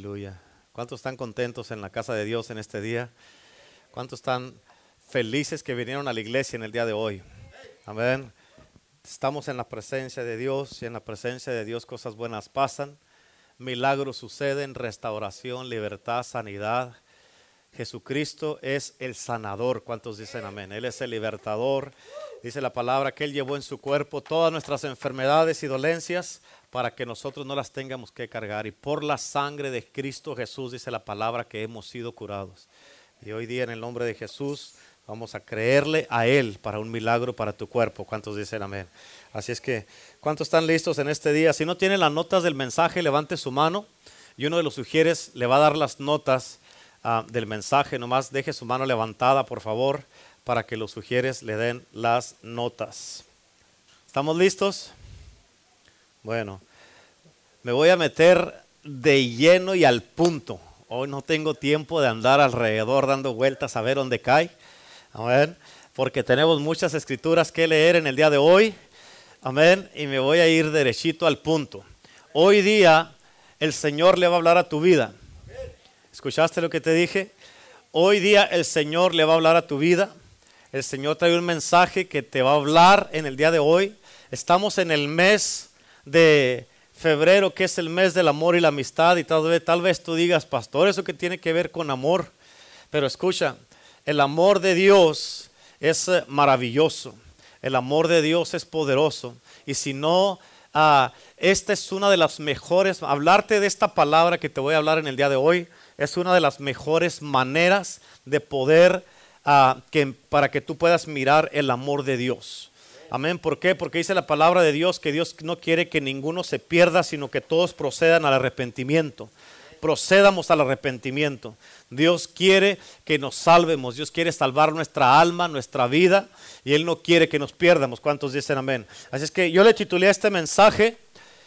Aleluya. ¿Cuántos están contentos en la casa de Dios en este día? ¿Cuántos están felices que vinieron a la iglesia en el día de hoy? Amén. Estamos en la presencia de Dios y en la presencia de Dios cosas buenas pasan. Milagros suceden, restauración, libertad, sanidad. Jesucristo es el sanador. ¿Cuántos dicen amén? Él es el libertador. Dice la palabra que Él llevó en su cuerpo todas nuestras enfermedades y dolencias para que nosotros no las tengamos que cargar. Y por la sangre de Cristo Jesús dice la palabra que hemos sido curados. Y hoy día en el nombre de Jesús vamos a creerle a Él para un milagro para tu cuerpo. ¿Cuántos dicen amén? Así es que, ¿cuántos están listos en este día? Si no tienen las notas del mensaje, levante su mano y uno de los sugieres le va a dar las notas ah, del mensaje. Nomás deje su mano levantada, por favor, para que los sugieres le den las notas. ¿Estamos listos? Bueno, me voy a meter de lleno y al punto. Hoy no tengo tiempo de andar alrededor dando vueltas a ver dónde cae. Amén. Porque tenemos muchas escrituras que leer en el día de hoy. Amén. Y me voy a ir derechito al punto. Hoy día el Señor le va a hablar a tu vida. ¿Escuchaste lo que te dije? Hoy día el Señor le va a hablar a tu vida. El Señor trae un mensaje que te va a hablar en el día de hoy. Estamos en el mes de febrero, que es el mes del amor y la amistad, y tal vez, tal vez tú digas, pastor, eso que tiene que ver con amor. Pero escucha, el amor de Dios es eh, maravilloso, el amor de Dios es poderoso, y si no, ah, esta es una de las mejores, hablarte de esta palabra que te voy a hablar en el día de hoy, es una de las mejores maneras de poder, que, para que tú puedas mirar el amor de Dios. Amén. ¿Por qué? Porque dice la palabra de Dios que Dios no quiere que ninguno se pierda, sino que todos procedan al arrepentimiento. Procedamos al arrepentimiento. Dios quiere que nos salvemos. Dios quiere salvar nuestra alma, nuestra vida. Y Él no quiere que nos pierdamos. ¿Cuántos dicen amén? Así es que yo le titulé este mensaje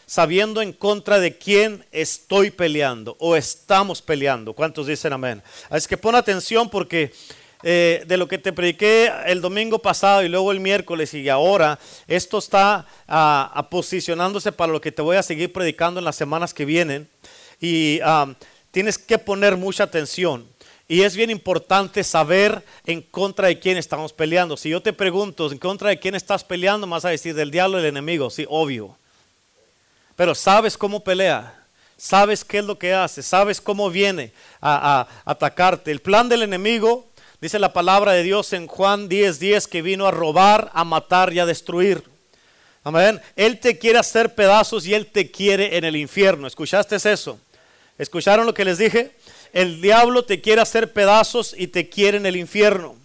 sabiendo en contra de quién estoy peleando o estamos peleando. ¿Cuántos dicen amén? Así es que pon atención porque eh, de lo que te prediqué el domingo pasado y luego el miércoles y ahora, esto está uh, posicionándose para lo que te voy a seguir predicando en las semanas que vienen. Y tienes que poner mucha atención. Y es bien importante saber en contra de quién estamos peleando. Si yo te pregunto en contra de quién estás peleando, más a decir del diablo del enemigo, sí, obvio. Pero sabes cómo pelea, sabes qué es lo que hace, sabes cómo viene a, a atacarte. El plan del enemigo Dice la palabra de Dios en Juan 10:10 10, que vino a robar, a matar y a destruir. Amén. Él te quiere hacer pedazos y Él te quiere en el infierno. ¿Escuchaste eso? ¿Escucharon lo que les dije? El diablo te quiere hacer pedazos y te quiere en el infierno.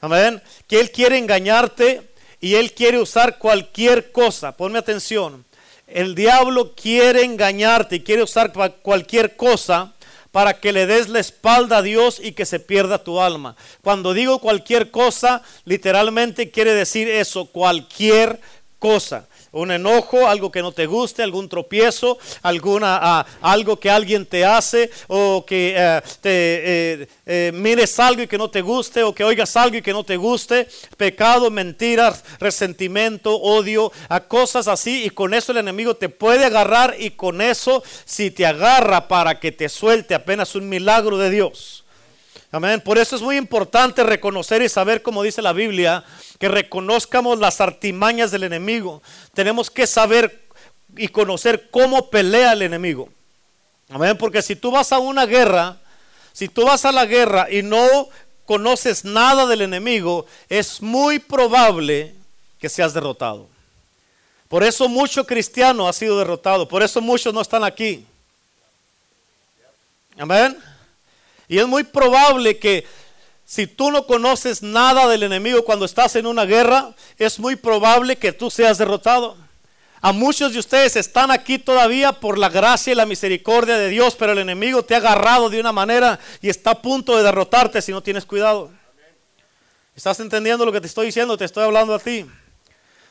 Amén. Que Él quiere engañarte y Él quiere usar cualquier cosa. Ponme atención. El diablo quiere engañarte y quiere usar cualquier cosa para que le des la espalda a Dios y que se pierda tu alma. Cuando digo cualquier cosa, literalmente quiere decir eso, cualquier cosa un enojo, algo que no te guste, algún tropiezo, alguna, ah, algo que alguien te hace, o que eh, te eh, eh, mires algo y que no te guste, o que oigas algo y que no te guste, pecado, mentiras, resentimiento, odio, a cosas así, y con eso el enemigo te puede agarrar, y con eso, si te agarra para que te suelte, apenas un milagro de Dios. Amén. Por eso es muy importante reconocer y saber, como dice la Biblia, que reconozcamos las artimañas del enemigo. Tenemos que saber y conocer cómo pelea el enemigo. Amén. Porque si tú vas a una guerra, si tú vas a la guerra y no conoces nada del enemigo, es muy probable que seas derrotado. Por eso mucho cristiano ha sido derrotado. Por eso muchos no están aquí. Amén. Y es muy probable que si tú no conoces nada del enemigo cuando estás en una guerra, es muy probable que tú seas derrotado. A muchos de ustedes están aquí todavía por la gracia y la misericordia de Dios, pero el enemigo te ha agarrado de una manera y está a punto de derrotarte si no tienes cuidado. ¿Estás entendiendo lo que te estoy diciendo? Te estoy hablando a ti.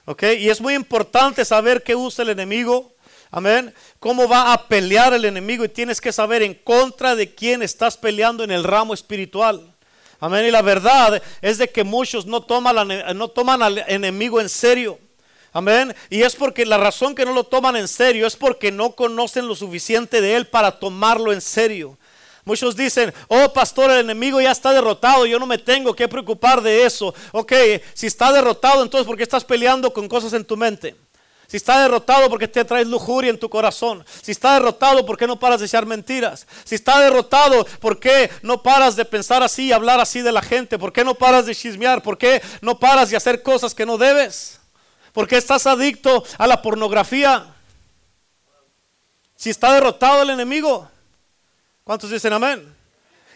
¿Ok? Y es muy importante saber qué usa el enemigo Amén. ¿Cómo va a pelear el enemigo? Y tienes que saber en contra de quién estás peleando en el ramo espiritual. Amén. Y la verdad es de que muchos no toman, no toman al enemigo en serio. Amén. Y es porque la razón que no lo toman en serio es porque no conocen lo suficiente de Él para tomarlo en serio. Muchos dicen, oh pastor, el enemigo ya está derrotado, yo no me tengo que preocupar de eso. Ok, si está derrotado, entonces ¿por qué estás peleando con cosas en tu mente? Si está derrotado, porque te traes lujuria en tu corazón? Si está derrotado, ¿por qué no paras de echar mentiras? Si está derrotado, ¿por qué no paras de pensar así y hablar así de la gente? ¿Por qué no paras de chismear? ¿Por qué no paras de hacer cosas que no debes? porque estás adicto a la pornografía. Si está derrotado el enemigo, ¿cuántos dicen amén?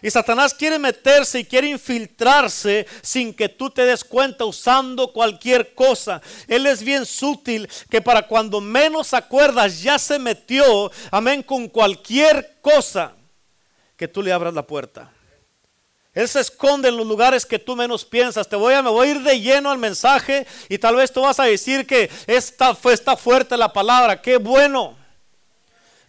Y Satanás quiere meterse y quiere infiltrarse sin que tú te des cuenta usando cualquier cosa. Él es bien sutil que para cuando menos acuerdas ya se metió, amén, con cualquier cosa que tú le abras la puerta. Él se esconde en los lugares que tú menos piensas. Te voy a, me voy a ir de lleno al mensaje y tal vez tú vas a decir que esta, está fuerte la palabra. Qué bueno.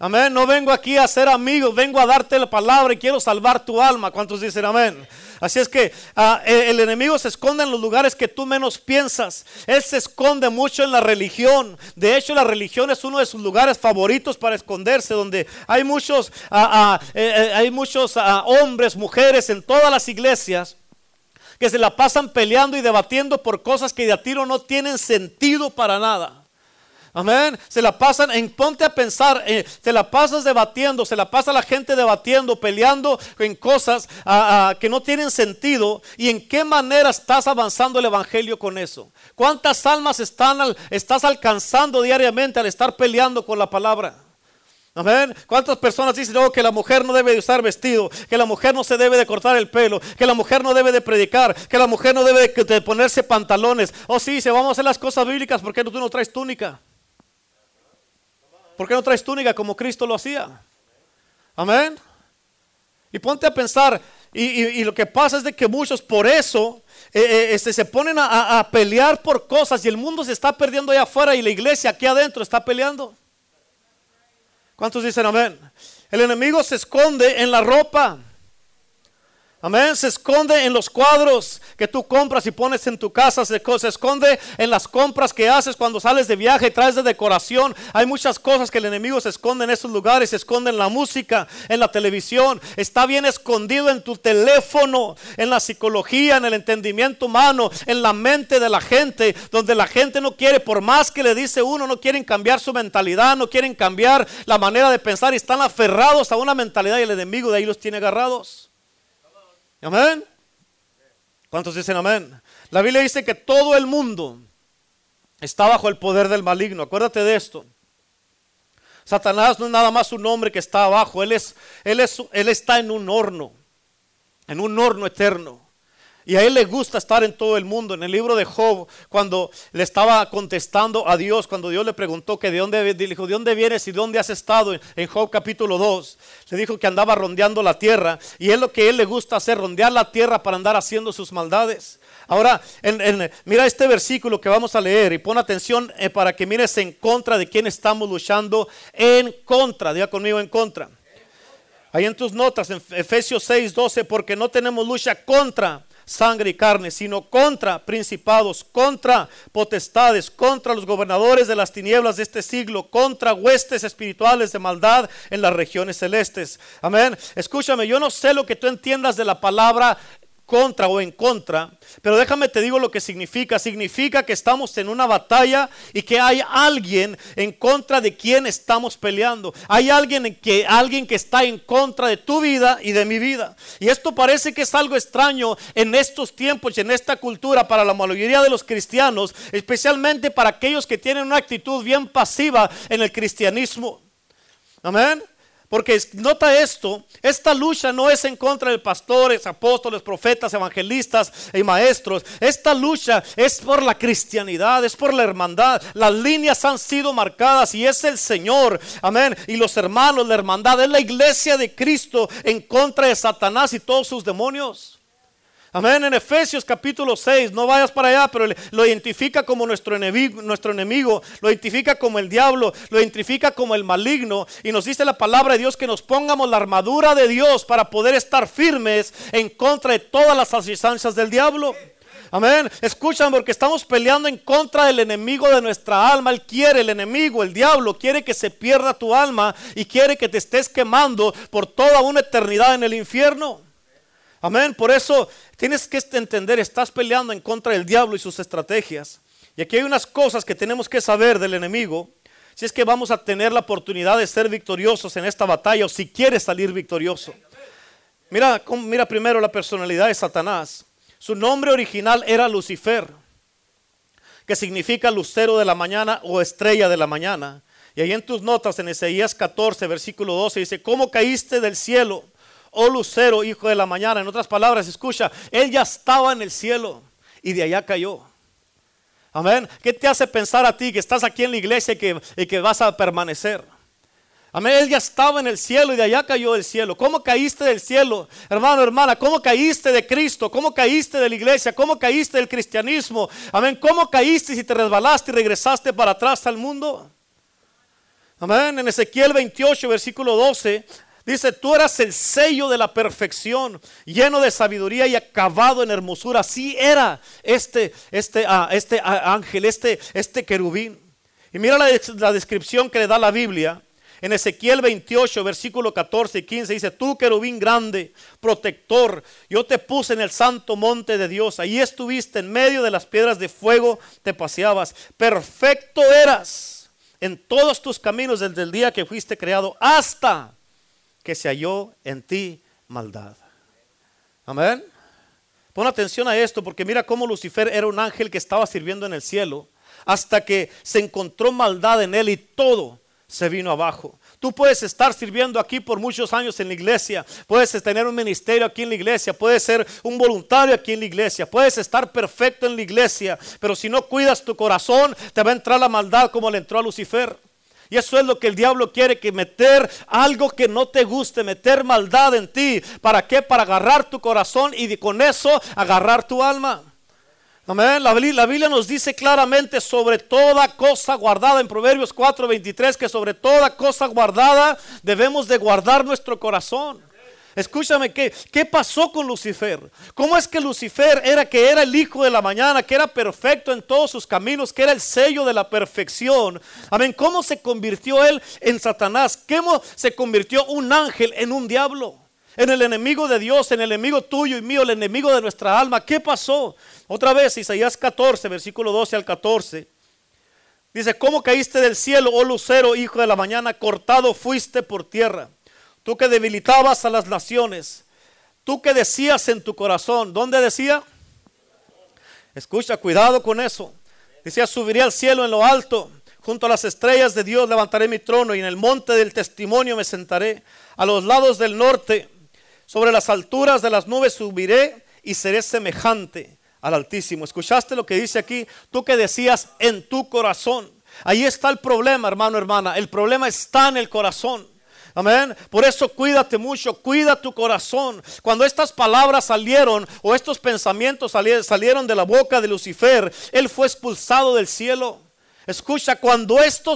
Amén. No vengo aquí a ser amigos, vengo a darte la palabra y quiero salvar tu alma. ¿Cuántos dicen amén? Así es que ah, el enemigo se esconde en los lugares que tú menos piensas. Él se esconde mucho en la religión. De hecho, la religión es uno de sus lugares favoritos para esconderse, donde hay muchos, ah, ah, eh, eh, hay muchos hombres, mujeres en todas las iglesias que se la pasan peleando y debatiendo por cosas que de a tiro no tienen sentido para nada. Amén. Se la pasan en ponte a pensar, eh, se la pasas debatiendo, se la pasa la gente debatiendo, peleando en cosas ah, ah, que no tienen sentido. ¿Y en qué manera estás avanzando el evangelio con eso? ¿Cuántas almas estás alcanzando diariamente al estar peleando con la palabra? Amén. ¿Cuántas personas dicen oh, que la mujer no debe de usar vestido, que la mujer no se debe de cortar el pelo, que la mujer no debe de predicar, que la mujer no debe de, ponerse pantalones? Oh, sí, se vamos a hacer las cosas bíblicas, porque tú no traes túnica? ¿Por qué no traes túnica como Cristo lo hacía? Amén. Y ponte a pensar, y, lo que pasa es de que muchos por eso eh, eh, este, se ponen a, a, pelear por cosas y el mundo se está perdiendo allá afuera y la iglesia aquí adentro está peleando. ¿Cuántos dicen amén? El enemigo se esconde en la ropa. Amén. Se esconde en los cuadros que tú compras y pones en tu casa. Se, esconde en las compras que haces cuando sales de viaje y traes de decoración. Hay muchas cosas que el enemigo se esconde en esos lugares. Se esconde en la música, en la televisión. Está bien escondido en tu teléfono, en la psicología, en el entendimiento humano, en la mente de la gente. Donde la gente no quiere, por más que le dice uno, no quieren cambiar su mentalidad, no quieren cambiar la manera de pensar y están aferrados a una mentalidad y el enemigo de ahí los tiene agarrados. Amén. ¿Cuántos dicen amén? La Biblia dice que todo el mundo está bajo el poder del maligno. Acuérdate de esto. Satanás no es nada más un hombre que está abajo. Él, es, él, es, él está en un horno, en un horno eterno. Y a él le gusta estar en todo el mundo. En el libro de Job, cuando le estaba contestando a Dios, cuando Dios le preguntó que de dónde, dijo, ¿de dónde vienes y dónde has estado? En Job capítulo 2, le dijo que andaba rondeando la tierra. Y es lo que a él le gusta hacer, rondear la tierra para andar haciendo sus maldades. Ahora, mira este versículo que vamos a leer y pon atención eh, para que mires en contra de quién estamos luchando. En contra, diga conmigo en contra. Ahí en tus notas, en Efesios 6, 12, porque no tenemos lucha contra sangre y carne, sino contra principados, contra potestades, contra los gobernadores de las tinieblas de este siglo, contra huestes espirituales de maldad en las regiones celestes. Amén. Escúchame, yo no sé lo que tú entiendas de la palabra contra o en contra, pero déjame te digo lo que significa. Significa que estamos en una batalla y que hay alguien en contra de quien estamos peleando. Hay alguien que alguien que está en contra de tu vida y de mi vida. Y esto parece que es algo extraño en estos tiempos y en esta cultura para la mayoría de los cristianos, especialmente para aquellos que tienen una actitud bien pasiva en el cristianismo. Amén. Porque nota esto, esta lucha no es en contra de pastores, apóstoles, profetas, evangelistas y maestros. Esta lucha es por la cristianidad, es por la hermandad. Las líneas han sido marcadas y es el Señor, amén. Y los hermanos, la hermandad, es la iglesia de Cristo en contra de Satanás y todos sus demonios. Amén. En Efesios capítulo 6, no vayas para allá, pero lo identifica como nuestro enemigo, lo identifica como el diablo, lo identifica como el maligno. Y nos dice la palabra de Dios que nos pongamos la armadura de Dios para poder estar firmes en contra de todas las asistencias del diablo. Amén. Escuchan porque estamos peleando en contra del enemigo de nuestra alma. Él quiere, el enemigo, el diablo, quiere que se pierda tu alma y quiere que te estés quemando por toda una eternidad en el infierno. Amén. Por eso tienes que entender, estás peleando en contra del diablo y sus estrategias. Y aquí hay unas cosas que tenemos que saber del enemigo. Si es que vamos a tener la oportunidad de ser victoriosos en esta batalla o si quieres salir victorioso. Mira, mira primero la personalidad de Satanás. Su nombre original era Lucifer, que significa lucero de la mañana o estrella de la mañana. Y ahí en tus notas, en Ezeías 14, versículo 12, dice, ¿cómo caíste del cielo, oh lucero, hijo de la mañana? En otras palabras, escucha, él ya estaba en el cielo y de allá cayó. Amén. ¿Qué te hace pensar a ti que estás aquí en la iglesia y que, que vas a permanecer? Amén. Él ya estaba en el cielo y de allá cayó del cielo. ¿Cómo caíste del cielo, hermano, hermana? ¿Cómo caíste de Cristo? ¿Cómo caíste de la iglesia? ¿Cómo caíste del cristianismo? Amén. ¿Cómo caíste si te resbalaste y regresaste para atrás al mundo? Amén. En Ezequiel 28, versículo 12. Dice, tú eras el sello de la perfección, lleno de sabiduría y acabado en hermosura. Así era este, este, ah, este ah, ángel, este, este querubín. Y mira la, descripción que le da la Biblia. En Ezequiel 28, versículo 14 y 15 dice, tú querubín grande, protector, yo te puse en el santo monte de Dios, ahí estuviste en medio de las piedras de fuego, te paseabas, perfecto eras en todos tus caminos desde el día que fuiste creado hasta que se halló en ti maldad. Amén. Pon atención a esto porque mira cómo Lucifer era un ángel que estaba sirviendo en el cielo hasta que se encontró maldad en él y todo se vino abajo. Tú puedes estar sirviendo aquí por muchos años en la iglesia, puedes tener un ministerio aquí en la iglesia, puedes ser un voluntario aquí en la iglesia, puedes estar perfecto en la iglesia, pero si no cuidas tu corazón, te va a entrar la maldad como le entró a Lucifer. Y eso es lo que el diablo quiere, que meter algo que no te guste, meter maldad en ti. ¿Para qué? Para agarrar tu corazón y con eso agarrar tu alma. Amén. La, Biblia nos dice claramente sobre toda cosa guardada en Proverbios 4:23 que sobre toda cosa guardada debemos de guardar nuestro corazón. Escúchame, ¿qué, ¿qué pasó con Lucifer? ¿Cómo es que Lucifer era que era el hijo de la mañana, que era perfecto en todos sus caminos, que era el sello de la perfección? Amén. ¿Cómo se convirtió él en Satanás? ¿Cómo se convirtió un ángel en un diablo? En el enemigo de Dios, en el enemigo tuyo y mío, el enemigo de nuestra alma. ¿Qué pasó? Otra vez, Isaías 14, versículo 12 al 14. Dice, ¿cómo caíste del cielo, oh lucero, hijo de la mañana? Cortado fuiste por tierra. Tú que debilitabas a las naciones. Tú que decías en tu corazón. ¿Dónde decía? Escucha, cuidado con eso. Decía, subiré al cielo en lo alto. Junto a las estrellas de Dios levantaré mi trono y en el monte del testimonio me sentaré. A los lados del norte, sobre las alturas de las nubes subiré y seré semejante al Altísimo. ¿Escuchaste lo que dice aquí? Tú que decías en tu corazón. Ahí está el problema, hermano, hermana. El problema está en el corazón. Amén. Por eso cuídate mucho, cuida tu corazón. Cuando estas palabras salieron o estos pensamientos salieron de la boca de Lucifer, él fue expulsado del cielo. Escucha, cuando esto,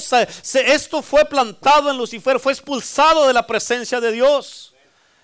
esto fue plantado en Lucifer, fue expulsado de la presencia de Dios.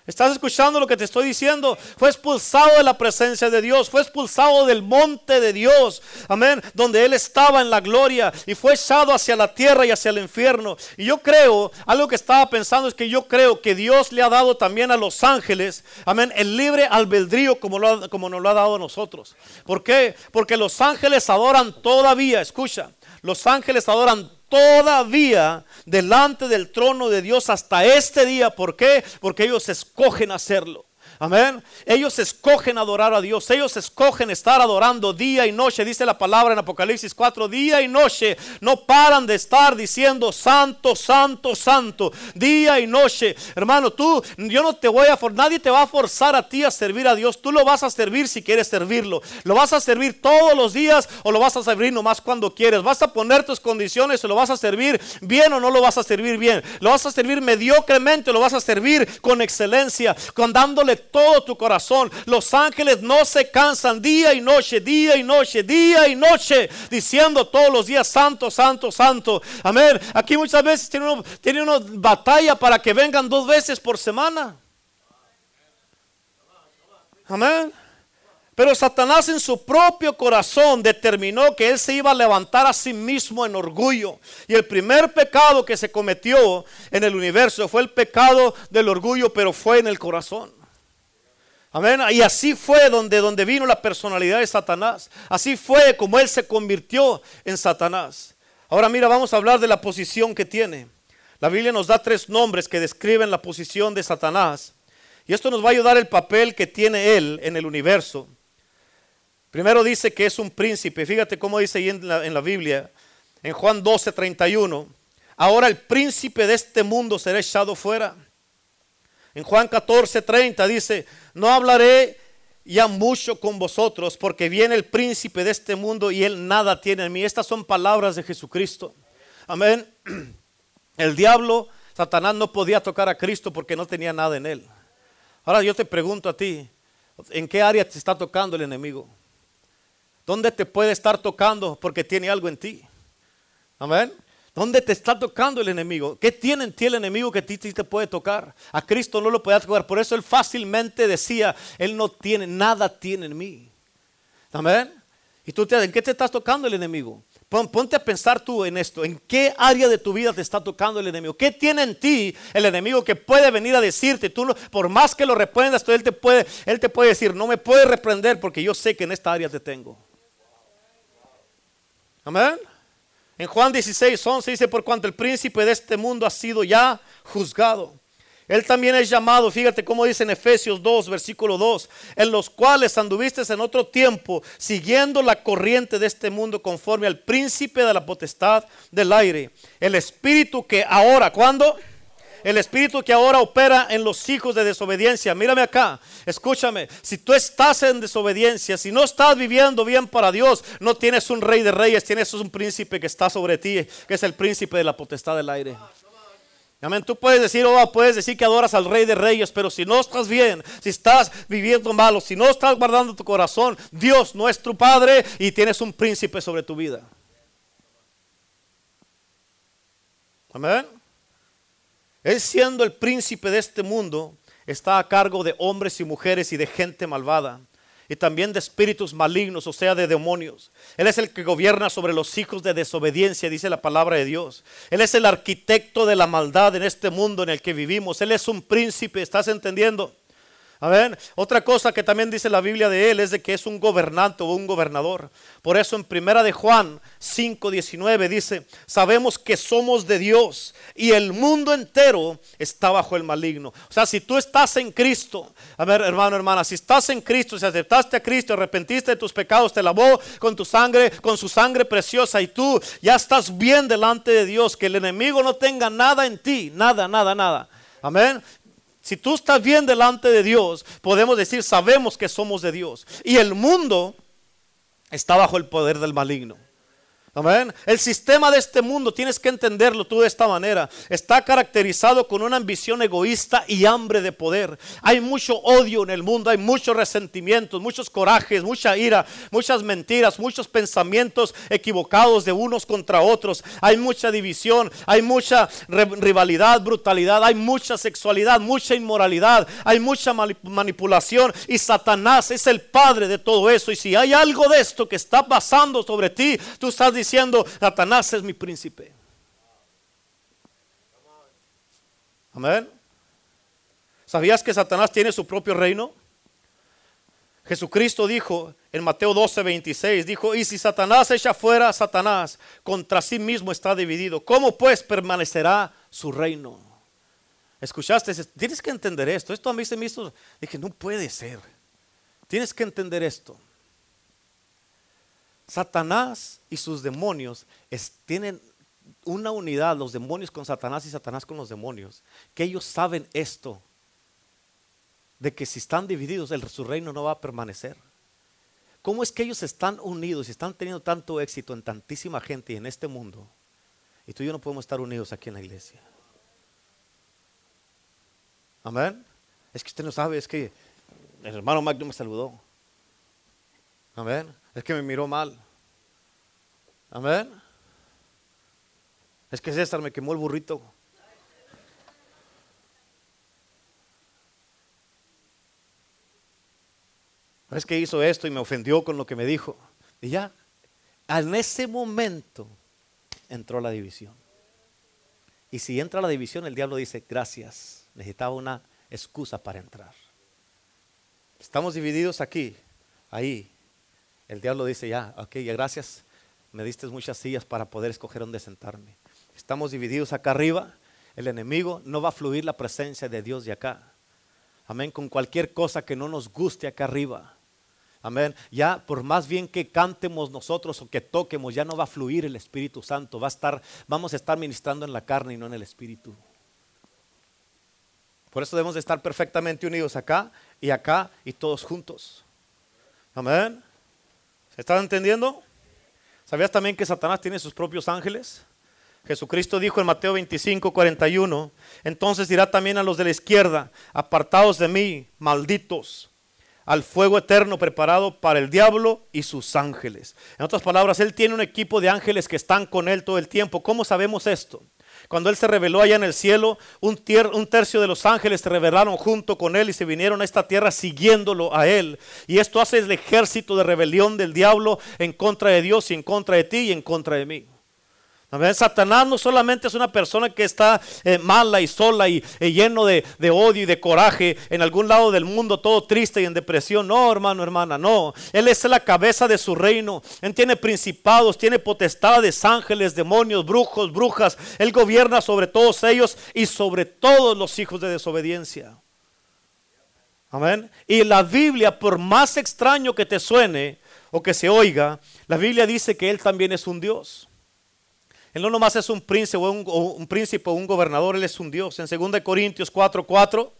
¿Estás escuchando lo que te estoy diciendo? Fue expulsado de la presencia de Dios, fue expulsado del monte de Dios, amén, donde él estaba en la gloria y fue echado hacia la tierra y hacia el infierno. Y yo creo, algo que estaba pensando es que yo creo que Dios le ha dado también a los ángeles, amén, el libre albedrío como, como nos lo ha dado a nosotros. ¿Por qué? Porque los ángeles adoran todavía, escucha, los ángeles adoran todavía delante del trono de Dios hasta este día. ¿Por qué? Porque ellos escogen hacerlo. Amén. Ellos escogen adorar a Dios. Ellos escogen estar adorando día y noche. Dice la palabra en Apocalipsis 4. Día y noche. No paran de estar diciendo santo, santo, santo. Día y noche. Hermano, tú, yo no te voy a forzar. Nadie te va a forzar a ti a servir a Dios. Tú lo vas a servir si quieres servirlo. Lo vas a servir todos los días o lo vas a servir nomás cuando quieres. Vas a poner tus condiciones o lo vas a servir bien o no lo vas a servir bien. Lo vas a servir mediocremente o lo vas a servir con excelencia. Con dándole todo tu corazón. Los ángeles no se cansan día y noche, día y noche, día y noche, diciendo todos los días, santo, santo, santo. Amén. Aquí muchas veces tiene uno, tiene uno batalla para que vengan dos veces por semana. Amén. Pero Satanás en su propio corazón determinó que él se iba a levantar a sí mismo en orgullo. Y el primer pecado que se cometió en el universo fue el pecado del orgullo, pero fue en el corazón. Amén. Y así fue donde, donde vino la personalidad de Satanás. Así fue como él se convirtió en Satanás. Ahora mira, vamos a hablar de la posición que tiene. La Biblia nos da tres nombres que describen la posición de Satanás. Y esto nos va a ayudar el papel que tiene él en el universo. Primero dice que es un príncipe. Fíjate cómo dice ahí en la, en la Biblia, en Juan 12, 31. Ahora el príncipe de este mundo será echado fuera. En Juan 14, 30 dice, no hablaré ya mucho con vosotros porque viene el príncipe de este mundo y él nada tiene en mí. Estas son palabras de Jesucristo. Amén. El diablo, Satanás no podía tocar a Cristo porque no tenía nada en él. Ahora yo te pregunto a ti, ¿en qué área te está tocando el enemigo? ¿Dónde te puede estar tocando porque tiene algo en ti? Amén. ¿Dónde te está tocando el enemigo? ¿Qué tiene en ti el enemigo que a ti te puede tocar? A Cristo no lo puede tocar. Por eso él fácilmente decía, él no tiene, nada tiene en mí. Amén. ¿Y tú te, en qué te estás tocando el enemigo? ponte a pensar tú en esto. ¿En qué área de tu vida te está tocando el enemigo? ¿Qué tiene en ti el enemigo que puede venir a decirte? Tú por más que lo reprendas, él te puede, él te puede decir, no me puede reprender porque yo sé que en esta área te tengo. Amén. En Juan 16, 11 dice, por cuanto el príncipe de este mundo ha sido ya juzgado. Él también es llamado, fíjate cómo dice en Efesios 2, versículo 2, en los cuales anduviste en otro tiempo, siguiendo la corriente de este mundo conforme al príncipe de la potestad del aire. El espíritu que ahora, ¿cuándo? El espíritu que ahora opera en los hijos de desobediencia. Mírame acá, escúchame. Si tú estás en desobediencia, si no estás viviendo bien para Dios, no tienes un rey de reyes, tienes un príncipe que está sobre ti, que es el príncipe de la potestad del aire. Amén. Tú puedes decir, oh, puedes decir que adoras al Rey de Reyes, pero si no estás bien, si estás viviendo malo, si no estás guardando tu corazón, Dios no es tu Padre y tienes un príncipe sobre tu vida. Amén. Él siendo el príncipe de este mundo, está a cargo de hombres y mujeres y de gente malvada. Y también de espíritus malignos, o sea, de demonios. Él es el que gobierna sobre los hijos de desobediencia, dice la palabra de Dios. Él es el arquitecto de la maldad en este mundo en el que vivimos. Él es un príncipe, ¿estás entendiendo? Ver, Otra cosa que también dice la Biblia de él es de que es un gobernante o un gobernador. Por eso en primera de Juan 5:19 dice, "Sabemos que somos de Dios y el mundo entero está bajo el maligno." O sea, si tú estás en Cristo, a ver, hermano, hermana, si estás en Cristo, si aceptaste a Cristo, arrepentiste de tus pecados, te lavó con tu sangre, con su sangre preciosa y tú ya estás bien delante de Dios, que el enemigo no tenga nada en ti, nada, nada, nada. Amén. Si tú estás bien delante de Dios, podemos decir, sabemos que somos de Dios. Y el mundo está bajo el poder del maligno. Amén. El sistema de este mundo, tienes que entenderlo tú de esta manera, está caracterizado con una ambición egoísta y hambre de poder. Hay mucho odio en el mundo, hay muchos resentimientos, muchos corajes, mucha ira, muchas mentiras, muchos pensamientos equivocados de unos contra otros. Hay mucha división, hay mucha rivalidad, brutalidad, hay mucha sexualidad, mucha inmoralidad, hay mucha manipulación y Satanás es el padre de todo eso. Y si hay algo de esto que está pasando sobre ti, tú estás diciendo, diciendo, Satanás es mi príncipe. Amén. ¿Sabías que Satanás tiene su propio reino? Jesucristo dijo en Mateo 12, 26, dijo, y si Satanás echa fuera Satanás, contra sí mismo está dividido. ¿Cómo pues permanecerá su reino? ¿Escuchaste? Tienes que entender esto. Esto a mí se me hizo, dije, no puede ser. Tienes que entender esto. Satanás y sus demonios tienen una unidad, los demonios con Satanás y Satanás con los demonios, que ellos saben esto, de que si están divididos, el, su reino no va a permanecer. ¿Cómo es que ellos están unidos y están teniendo tanto éxito en tantísima gente y en este mundo? Y tú y yo no podemos estar unidos aquí en la iglesia. Amén. Es que usted no sabe, es que el hermano Magno me saludó. Amén. Es que me miró mal. Amén. Es que César me quemó el burrito. Es que hizo esto y me ofendió con lo que me dijo. Y ya, en ese momento entró la división. Y si entra la división, el diablo dice, gracias, necesitaba una excusa para entrar. Estamos divididos aquí, ahí. El diablo dice, ya, ok, ya gracias, me diste muchas sillas para poder escoger dónde sentarme. Estamos divididos acá arriba, el enemigo no va a fluir la presencia de Dios de acá. Amén, con cualquier cosa que no nos guste acá arriba. Amén. Ya por más bien que cantemos nosotros o que toquemos, ya no va a fluir el Espíritu Santo. Va a estar, vamos a estar ministrando en la carne y no en el Espíritu. Por eso debemos de estar perfectamente unidos acá y acá y todos juntos. Amén. ¿Se entendiendo? ¿Sabías también que Satanás tiene sus propios ángeles? Jesucristo dijo en Mateo 25, 41, entonces dirá también a los de la izquierda, apartados de mí, malditos al fuego eterno preparado para el diablo y sus ángeles. En otras palabras, Él tiene un equipo de ángeles que están con Él todo el tiempo. ¿Cómo sabemos esto? Cuando Él se reveló allá en el cielo, un, tercio de los ángeles se revelaron junto con Él y se vinieron a esta tierra siguiéndolo a Él. Y esto hace el ejército de rebelión del diablo en contra de Dios y en contra de ti y en contra de mí. Satanás no solamente es una persona que está eh, mala y sola y eh, lleno de, de, odio y de coraje en algún lado del mundo, todo triste y en depresión. No, hermano, hermana, no. Él es la cabeza de su reino. Él tiene principados, tiene potestades, ángeles, demonios, brujos, brujas. Él gobierna sobre todos ellos y sobre todos los hijos de desobediencia. Amén. Y la Biblia, por más extraño que te suene o que se oiga, la Biblia dice que Él también es un Dios. Él no nomás es un príncipe o un, príncipe o un gobernador, Él es un Dios. En 2 Corintios 4:4, 4,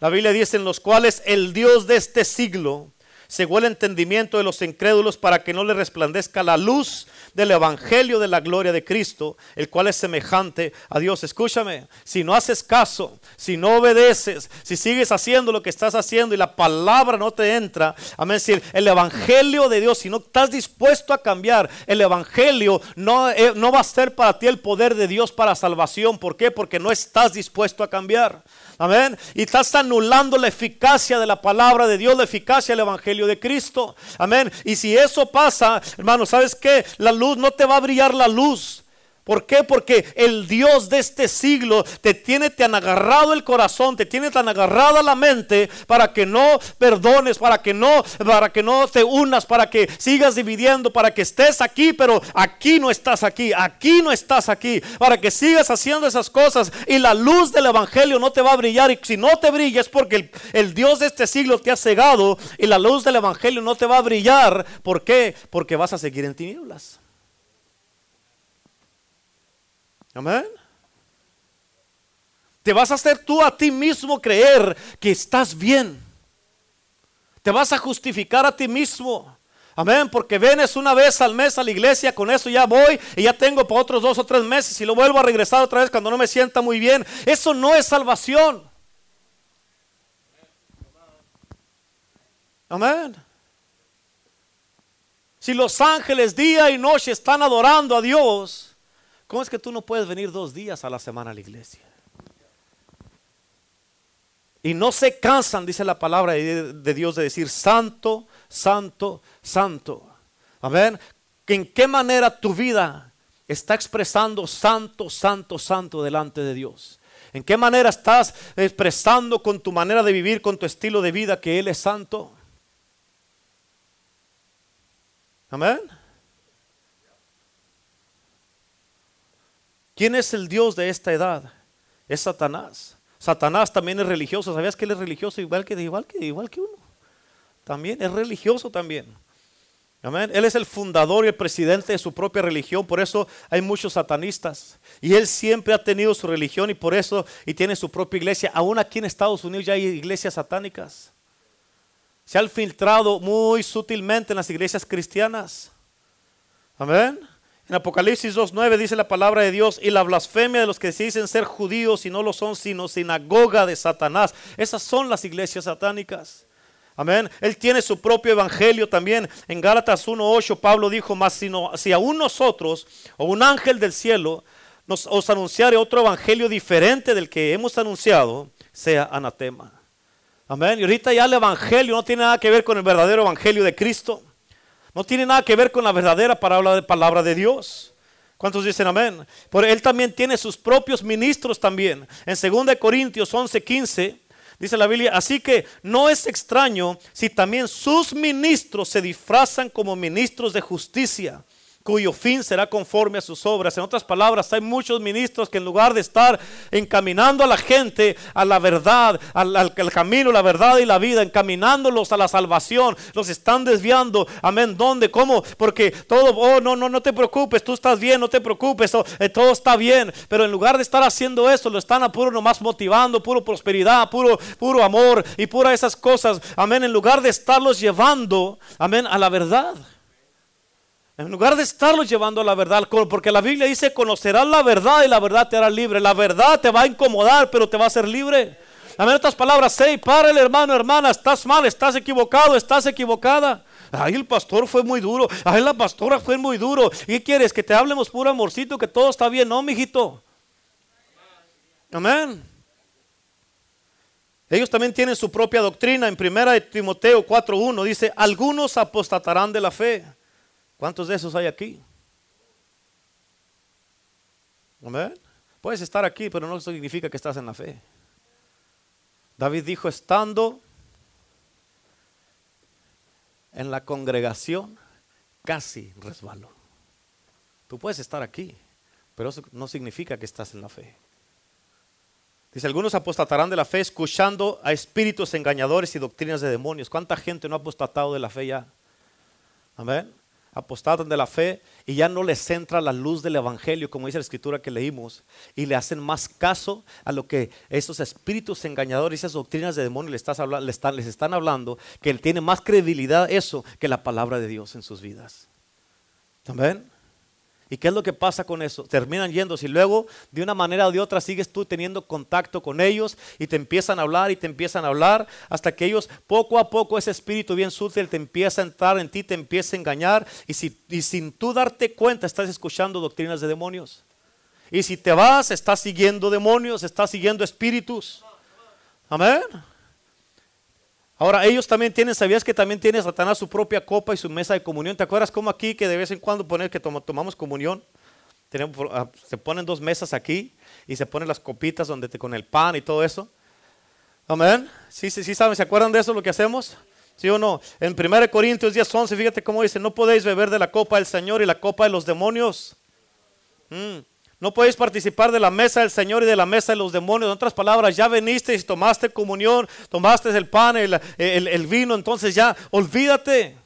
la Biblia dice en los cuales el Dios de este siglo según el entendimiento de los incrédulos para que no le resplandezca la luz del evangelio de la gloria de Cristo, el cual es semejante a Dios. Escúchame, si no haces caso, si no obedeces, si sigues haciendo lo que estás haciendo y la palabra no te entra, amén, el evangelio de Dios, si no estás dispuesto a cambiar, el evangelio no, eh, no va a ser para ti el poder de Dios para salvación. ¿Por qué? Porque no estás dispuesto a cambiar. Amén. Y estás anulando la eficacia de la palabra de Dios, la eficacia del Evangelio de Cristo. Amén. Y si eso pasa, hermano, ¿sabes qué? La luz no te va a brillar la luz. ¿Por qué? Porque el Dios de este siglo te tiene tan agarrado el corazón, te tiene tan agarrada la mente para que no perdones, para que no, para que no te unas, para que sigas dividiendo, para que estés aquí, pero aquí no estás aquí, aquí no estás aquí, para que sigas haciendo esas cosas y la luz del evangelio no te va a brillar y si no te brilla es porque el, el Dios de este siglo te ha cegado y la luz del evangelio no te va a brillar. ¿Por qué? Porque vas a seguir en tinieblas. Amén. Te vas a hacer tú a ti mismo creer que estás bien. Te vas a justificar a ti mismo. Amén, porque vienes una vez al mes a la iglesia, con eso ya voy y ya tengo para otros dos o tres meses y lo vuelvo a regresar otra vez cuando no me sienta muy bien. Eso no es salvación. Amén. Si los ángeles día y noche están adorando a Dios, ¿Cómo es que tú no puedes venir dos días a la semana a la iglesia? Y no se cansan, dice la palabra de Dios, de decir santo, santo, santo. A ver, ¿en qué manera tu vida está expresando santo, santo, santo delante de Dios? ¿En qué manera estás expresando con tu manera de vivir, con tu estilo de vida que Él es santo? Amén. ¿Quién es el Dios de esta edad? Es Satanás. Satanás también es religioso. ¿Sabías que él es religioso igual que, igual que, igual que uno? También es religioso también. Amén. Él es el fundador y el presidente de su propia religión, por eso hay muchos satanistas. Y él siempre ha tenido su religión y por eso y tiene su propia iglesia. Aún aquí en Estados Unidos ya hay iglesias satánicas. Se han filtrado muy sutilmente en las iglesias cristianas. Amén. En Apocalipsis 2.9 dice la palabra de Dios y la blasfemia de los que se dicen ser judíos y no lo son, sino sinagoga de Satanás. Esas son las iglesias satánicas. Amén. Él tiene su propio evangelio también. En Gálatas 1.8 Pablo dijo, más sino, si aún nosotros o un ángel del cielo nos os anunciare otro evangelio diferente del que hemos anunciado, sea anatema. Amén. Y ahorita ya el evangelio no tiene nada que ver con el verdadero evangelio de Cristo. No tiene nada que ver con la verdadera palabra de, palabra de Dios. ¿Cuántos dicen amén? Por él también tiene sus propios ministros también. En 2 Corintios 11, 15 dice la Biblia, así que no es extraño si también sus ministros se disfrazan como ministros de justicia cuyo fin será conforme a sus obras. En otras palabras, hay muchos ministros que en lugar de estar encaminando a la gente a la verdad, al, camino, la verdad y la vida, encaminándolos a la salvación, los están desviando. Amén. ¿Dónde? ¿Cómo? Porque todo, oh, no, no, no te preocupes, tú estás bien, no te preocupes, oh, eh, todo está bien. Pero en lugar de estar haciendo eso, lo están a puro nomás motivando, puro prosperidad, puro, puro amor y pura esas cosas. Amén. En lugar de estarlos llevando, amén, a la verdad. En lugar de estarlos llevando a la verdad, porque la Biblia dice, conocerás la verdad y la verdad te hará libre. La verdad te va a incomodar, pero te va a hacer libre. Amén, otras palabras, hey, para el hermano, hermana, estás mal, estás equivocado, estás equivocada. Ay, el pastor fue muy duro. Ay, la pastora fue muy duro. ¿Y qué quieres? Que te hablemos puro amorcito, que todo está bien, no, mijito. Amén. Ellos también tienen su propia doctrina. En primera de Timoteo 4.1 dice, algunos apostatarán de la fe. ¿Cuántos de esos hay aquí? Amén. Puedes estar aquí, pero no significa que estás en la fe. David dijo, estando en la congregación, casi resbaló. Tú puedes estar aquí, pero eso no significa que estás en la fe. Dice, algunos apostatarán de la fe escuchando a espíritus engañadores y doctrinas de demonios. ¿Cuánta gente no ha apostatado de la fe ya? Amén apostatan de la fe y ya no les entra la luz del Evangelio, como dice la escritura que leímos, y le hacen más caso a lo que esos espíritus engañadores, esas doctrinas de demonios les, están, les están hablando, que tiene más credibilidad eso que la palabra de Dios en sus vidas. ¿También? ¿Y qué es lo que pasa con eso? Terminan yéndose y luego de una manera o de otra sigues tú teniendo contacto con ellos y te empiezan a hablar y te empiezan a hablar hasta que ellos poco a poco ese espíritu bien sutil te empieza a entrar en ti, te empieza a engañar y, si, y sin tú darte cuenta estás escuchando doctrinas de demonios. Y si te vas, estás siguiendo demonios, estás siguiendo espíritus. Amén. Ahora, ellos también tienen, ¿sabías que también tiene Satanás su propia copa y su mesa de comunión? ¿Te acuerdas cómo aquí que de vez en cuando poner que tomamos comunión? Ah, se ponen dos mesas aquí y se ponen las copitas donde te, con el pan y todo eso. Amén. Sí, sí, sí, ¿saben? ¿Se acuerdan de eso lo que hacemos? ¿Sí o no? En 1 Corintios 10, 11, fíjate cómo dice, no podéis beber de la copa del Señor y la copa de los demonios. Mm. No podéis participar de la mesa del Señor y de la mesa de los demonios. En otras palabras, ya veniste y tomaste comunión, tomaste el pan, el, el vino, entonces ya olvídate.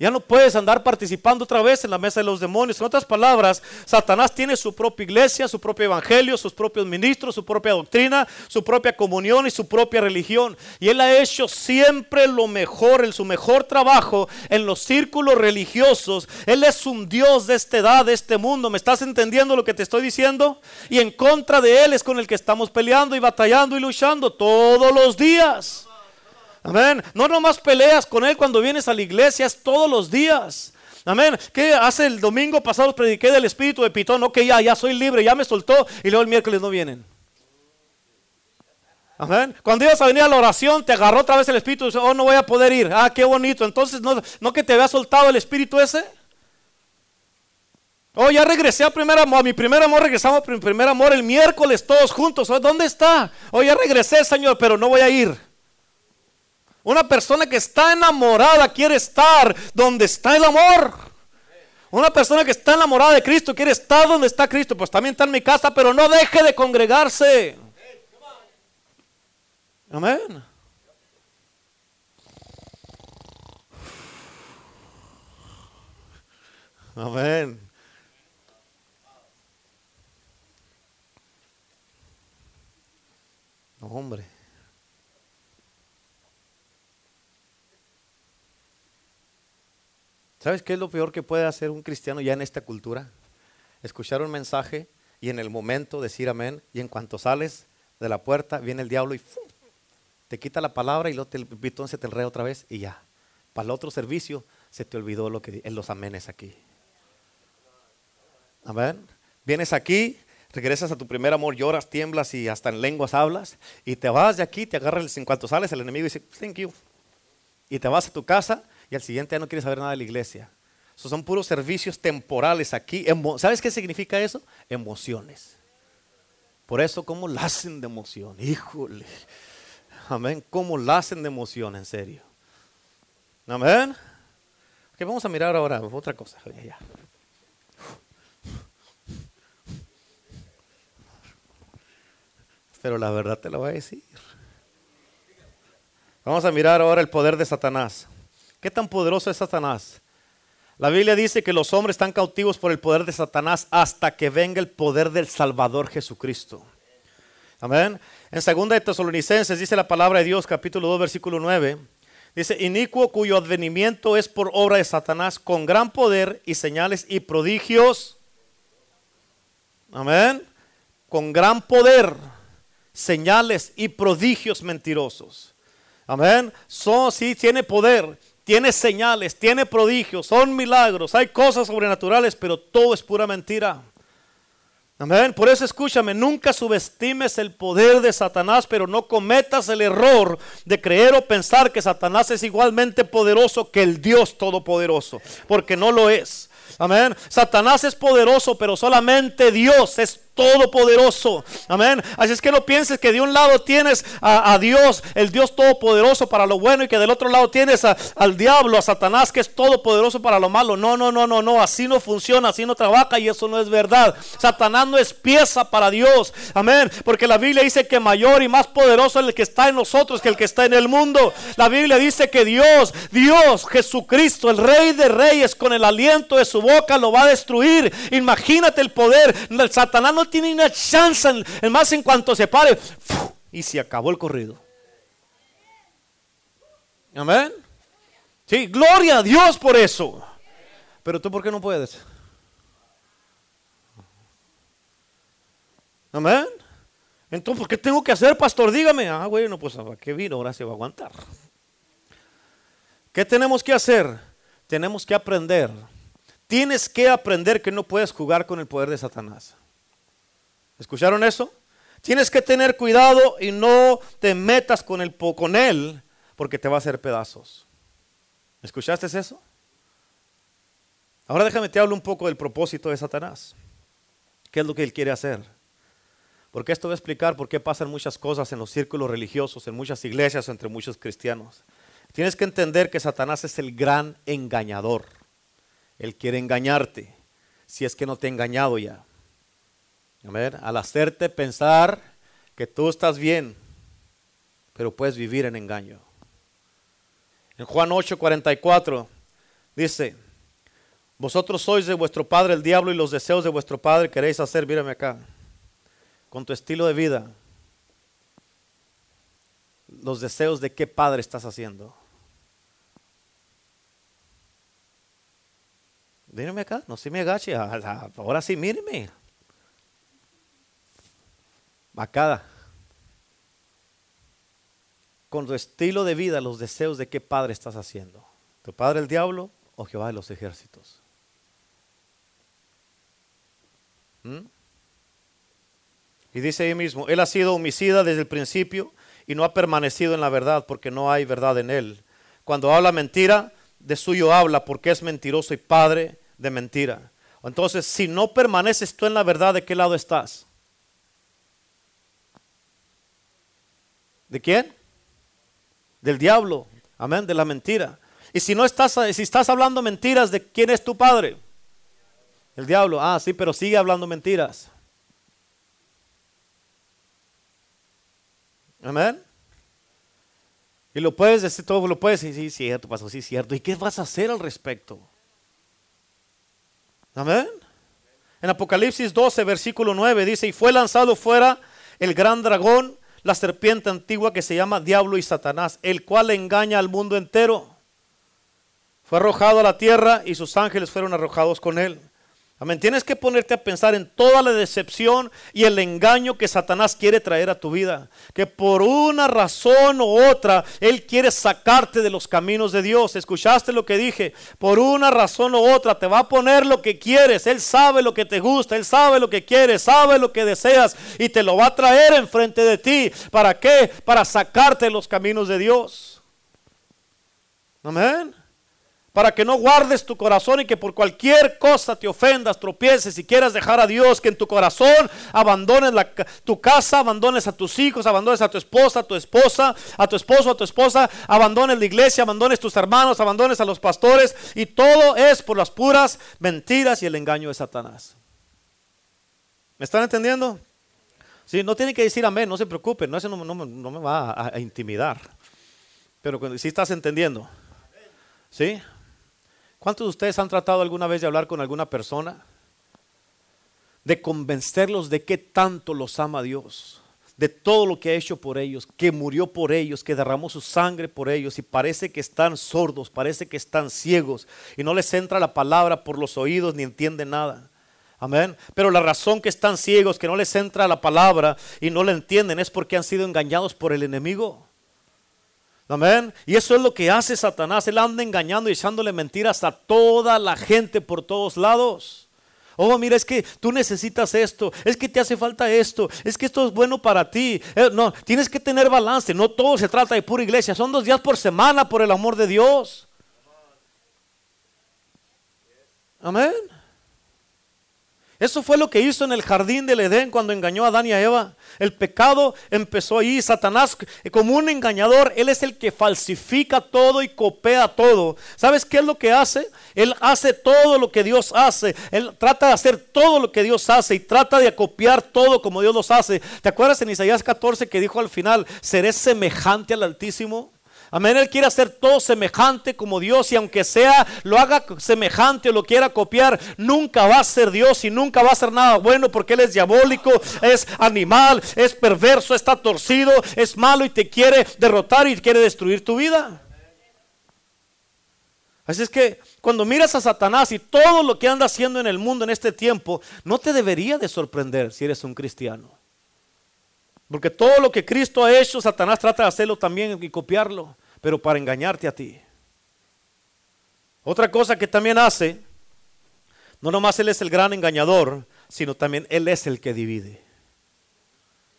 Ya no puedes andar participando otra vez en la mesa de los demonios. En otras palabras, Satanás tiene su propia iglesia, su propio evangelio, sus propios ministros, su propia doctrina, su propia comunión y su propia religión. Y él ha hecho siempre lo mejor, en su mejor trabajo en los círculos religiosos. Él es un Dios de esta edad, de este mundo. ¿Me estás entendiendo lo que te estoy diciendo? Y en contra de él es con el que estamos peleando y batallando y luchando todos los días. Amén. No nomás peleas con Él cuando vienes a la iglesia, es todos los días. Amén. ¿Qué hace el domingo pasado? Prediqué del espíritu de Pitón. Ok, ya, ya soy libre, ya me soltó. Y luego el miércoles no vienen. Amén. Cuando ibas a venir a la oración, te agarró otra vez el espíritu. Y oh, no voy a poder ir. Ah, qué bonito. Entonces, ¿no, no que te había soltado el espíritu ese? Oh, ya regresé a, primer amor, a mi primer amor. Regresamos a mi primer amor el miércoles, todos juntos. Oh, ¿Dónde está? Oh, ya regresé, Señor, pero no voy a ir. Una persona que está enamorada quiere estar donde está el amor. Una persona que está enamorada de Cristo quiere estar donde está Cristo. Pues también está en mi casa, pero no deje de congregarse. Amén. Amén. hombre. ¿Sabes qué es lo peor que puede hacer un cristiano ya en esta cultura? Escuchar un mensaje y en el momento decir amén y en cuanto sales de la puerta viene el diablo y te quita la palabra y luego el pitón se te enreda otra vez y ya. Para el otro servicio se te olvidó lo que en los amenes aquí. Amén. Vienes aquí, regresas a tu primer amor, lloras, tiemblas y hasta en lenguas hablas. Y te vas de aquí, te agarras, en cuanto sales, el enemigo dice, thank you. Y te vas a tu casa y al siguiente día no quieres saber nada de la iglesia. Esos son puros servicios temporales aquí. ¿Sabes qué significa eso? Emociones. Por eso, ¿cómo la hacen de emoción? Híjole. Amén. ¿Cómo la hacen de emoción, en serio? Amén. Vamos a mirar ahora otra cosa. Pero la verdad te lo voy a decir. Vamos a mirar ahora el poder de Satanás. ¿Qué tan poderoso es Satanás? La Biblia dice que los hombres están cautivos por el poder de Satanás hasta que venga el poder del Salvador Jesucristo. Amén. En segunda de Tesalonicenses dice la palabra de Dios, capítulo 2, versículo 9. Dice, inicuo cuyo advenimiento es por obra de Satanás con gran poder y señales y prodigios. Amén. Con gran poder, señales y prodigios mentirosos. Amén. Son, sí, tiene poder tiene señales, tiene prodigios, son milagros, hay cosas sobrenaturales, pero todo es pura mentira. Amén. Por eso escúchame, nunca subestimes el poder de Satanás, pero no cometas el error de creer o pensar que Satanás es igualmente poderoso que el Dios Todopoderoso, porque no lo es. Amén. Satanás es poderoso, pero solamente Dios es todopoderoso. Amén. Así es que no pienses que de un lado tienes a, Dios, el Dios todopoderoso para lo bueno, y que del otro lado tienes al diablo, a Satanás, que es todopoderoso para lo malo. No, no, no, no, no. Así no funciona, así no trabaja y eso no es verdad. Satanás no es pieza para Dios. Amén. Porque la Biblia dice que mayor y más poderoso es el que está en nosotros que el que está en el mundo. La Biblia dice que Dios, Dios, Jesucristo, el Rey de Reyes, con el aliento de su boca lo va a destruir. Imagínate el poder. Satanás no tiene una chance, en, más en cuanto se pare, y se acabó el corrido. Amén. Sí, gloria a Dios por eso. Pero tú, ¿por qué no puedes? Amén. Entonces, ¿qué tengo que hacer, pastor? Dígame. Ah, bueno, pues ¿a qué vino? Ahora se va a aguantar. ¿Qué tenemos que hacer? Tenemos que aprender. Tienes que aprender que no puedes jugar con el poder de Satanás. ¿Escucharon eso? Tienes que tener cuidado y no te metas con, el, con él porque te va a hacer pedazos. ¿Escuchaste eso? Ahora déjame te hablo un poco del propósito de Satanás. ¿Qué es lo que él quiere hacer? Porque esto va a explicar por qué pasan muchas cosas en los círculos religiosos, en muchas iglesias, entre muchos cristianos. Tienes que entender que Satanás es el gran engañador. Él quiere engañarte, si es que no te ha engañado ya. Al hacerte pensar que tú estás bien, pero puedes vivir en engaño. En Juan 8:44 dice, vosotros sois de vuestro padre el diablo y los deseos de vuestro padre queréis hacer, mírame acá, con tu estilo de vida. Los deseos de qué padre estás haciendo. Mírame acá, no se me agache, ahora sí, míreme. Bacada. Con tu estilo de vida, los deseos de qué padre estás haciendo. ¿Tu padre el diablo o Jehová de los ejércitos? ¿Mm? Y dice ahí mismo, Él ha sido homicida desde el principio y no ha permanecido en la verdad porque no hay verdad en Él. Cuando habla mentira, de suyo habla porque es mentiroso y padre de mentira. Entonces, si no permaneces tú en la verdad, ¿de qué lado estás? ¿De quién? Del diablo. Amén, de la mentira. Y si no estás, si estás hablando mentiras, ¿de quién es tu padre? El diablo. Ah, sí, pero sigue hablando mentiras. Amén. Y lo puedes decir, todo lo puedes decir, sí, cierto, pasó, sí, cierto. ¿Y qué vas a hacer al respecto? Amén. En Apocalipsis 12, versículo 9 dice, y fue lanzado fuera el gran dragón la serpiente antigua que se llama Diablo y Satanás, el cual engaña al mundo entero. Fue arrojado a la tierra y sus ángeles fueron arrojados con él. Amén. Tienes que ponerte a pensar en toda la decepción y el engaño que Satanás quiere traer a tu vida. Que por una razón u otra, Él quiere sacarte de los caminos de Dios. ¿Escuchaste lo que dije? Por una razón u otra, te va a poner lo que quieres. Él sabe lo que te gusta, Él sabe lo que quieres, sabe lo que deseas y te lo va a traer enfrente de ti. ¿Para qué? Para sacarte de los caminos de Dios. Amén para que no guardes tu corazón y que por cualquier cosa te ofendas, tropieces y quieras dejar a Dios, que en tu corazón abandones tu casa, abandones a tus hijos, abandones a tu esposa, a tu esposa, a tu esposo, a tu esposa, abandones la iglesia, abandones tus hermanos, abandones a los pastores y todo es por las puras mentiras y el engaño de Satanás. ¿Me están entendiendo? Sí, no tienen que decir amén, no se preocupen, no, no, me va a, a, intimidar. Pero si estás entendiendo, ¿sí? ¿Cuántos de ustedes han tratado alguna vez de hablar con alguna persona? De convencerlos de que tanto los ama Dios, de todo lo que ha hecho por ellos, que murió por ellos, que derramó su sangre por ellos y parece que están sordos, parece que están ciegos y no les entra la palabra por los oídos ni entienden nada. Amén. Pero la razón que están ciegos, que no les entra la palabra y no la entienden es porque han sido engañados por el enemigo. Amén. Y eso es lo que hace Satanás. Él anda engañando y echándole mentiras a toda la gente por todos lados. Oh, mira, es que tú necesitas esto, es que te hace falta esto, es que esto es bueno para ti. Eh, no, tienes que tener balance. No todo se trata de pura iglesia. Son dos días por semana, por el amor de Dios. Amén. Eso fue lo que hizo en el jardín del Edén cuando engañó a Adán y a Eva. El pecado empezó ahí. Satanás, como un engañador, él es el que falsifica todo y copia todo. ¿Sabes qué es lo que hace? Él hace todo lo que Dios hace. Él trata de hacer todo lo que Dios hace y trata de copiar todo como Dios los hace. ¿Te acuerdas en Isaías 14 que dijo al final, seré semejante al Altísimo? Amén. Él quiere hacer todo semejante como Dios y aunque sea, lo haga semejante o lo quiera copiar, nunca va a ser Dios y nunca va a ser nada bueno porque Él es diabólico, es animal, es perverso, está torcido, es malo y te quiere derrotar y quiere destruir tu vida. Así es que cuando miras a Satanás y todo lo que anda haciendo en el mundo en este tiempo, no te debería de sorprender si eres un cristiano. Porque todo lo que Cristo ha hecho, Satanás trata de hacerlo también y copiarlo, pero para engañarte a ti. Otra cosa que también hace, no nomás Él es el gran engañador, sino también Él es el que divide.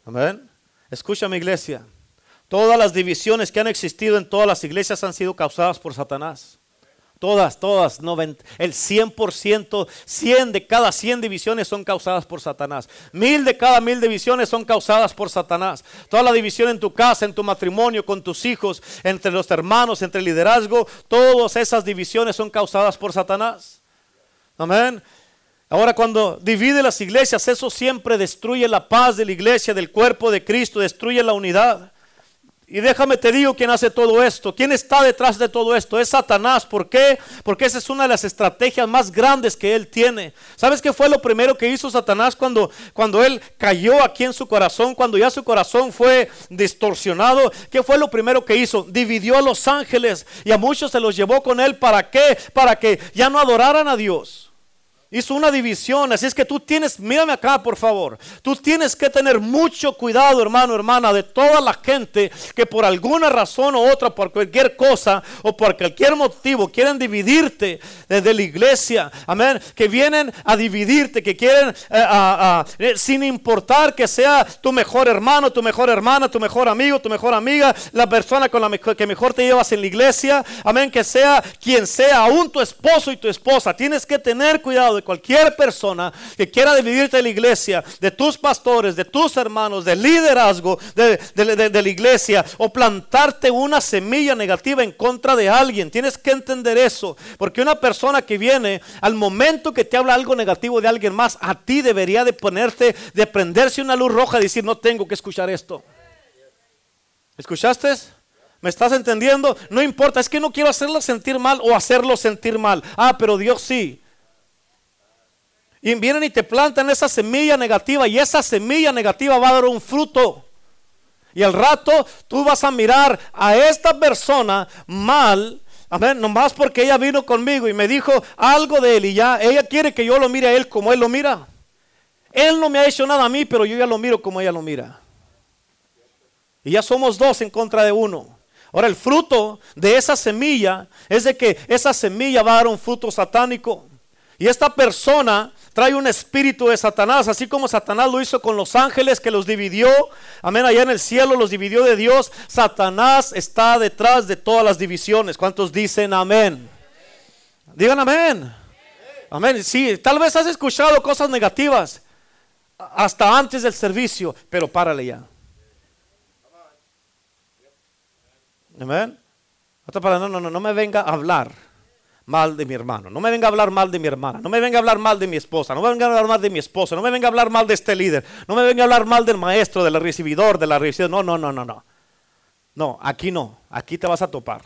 Amén. Escúchame iglesia, todas las divisiones que han existido en todas las iglesias han sido causadas por Satanás. Todas, todas, el 100%, 100 de cada 100 divisiones son causadas por Satanás. Mil de cada mil divisiones son causadas por Satanás. Toda la división en tu casa, en tu matrimonio, con tus hijos, entre los hermanos, entre el liderazgo, todas esas divisiones son causadas por Satanás. Amén. Ahora cuando divide las iglesias, eso siempre destruye la paz de la iglesia, del cuerpo de Cristo, destruye la unidad. Y déjame te digo quién hace todo esto, quién está detrás de todo esto. Es Satanás. ¿Por qué? Porque esa es una de las estrategias más grandes que él tiene. ¿Sabes qué fue lo primero que hizo Satanás cuando, cuando él cayó aquí en su corazón? Cuando ya su corazón fue distorsionado. ¿Qué fue lo primero que hizo? Dividió a los ángeles y a muchos se los llevó con él. ¿Para qué? Para que ya no adoraran a Dios. Hizo una división, así es que tú tienes, mírame acá por favor, tú tienes que tener mucho cuidado hermano, hermana, de toda la gente que por alguna razón u otra, por cualquier cosa o por cualquier motivo quieren dividirte desde la iglesia, amén, que vienen a dividirte, que quieren, eh, eh, sin importar que sea tu mejor hermano, tu mejor hermana, tu mejor amigo, tu mejor amiga, la persona con la que mejor te llevas en la iglesia, amén, que sea quien sea, aún tu esposo y tu esposa, tienes que tener cuidado cualquier persona que quiera dividirte de la iglesia, de tus pastores, de tus hermanos, del liderazgo de, de la iglesia o plantarte una semilla negativa en contra de alguien. Tienes que entender eso, porque una persona que viene al momento que te habla algo negativo de alguien más, a ti debería de ponerte, de prenderse una luz roja y decir, no tengo que escuchar esto. ¿Escuchaste? ¿Me estás entendiendo? No importa, es que no quiero hacerlo sentir mal o hacerlo sentir mal. Ah, pero Dios sí. Y vienen y te plantan esa semilla negativa y esa semilla negativa va a dar un fruto. Y al rato tú vas a mirar a esta persona mal Amén. Nomás porque ella vino conmigo y me dijo algo de él y ya ella quiere que yo lo mire a él como él lo mira. Él no me ha hecho nada a mí, pero yo ya lo miro como ella lo mira. Y ya somos dos en contra de uno. Ahora el fruto de esa semilla es de que esa semilla va a dar un fruto satánico. Y esta persona trae un espíritu de Satanás, así como Satanás lo hizo con los ángeles que los dividió. Amén, allá en el cielo los dividió de Dios. Satanás está detrás de todas las divisiones. ¿Cuántos dicen amén? Digan amén. Amén. Sí, tal vez has escuchado cosas negativas hasta antes del servicio, pero párale ya. Amén. No, no, no, me venga a hablar mal de mi hermano, no me venga a hablar mal de mi hermana, no me venga a hablar mal de mi esposa, no me venga a hablar mal de mi esposa, no me venga a hablar mal de este líder, no me venga a hablar mal del maestro, del recibidor, de la recibidora. No, no, no, no, no. No, aquí no, aquí te vas a topar.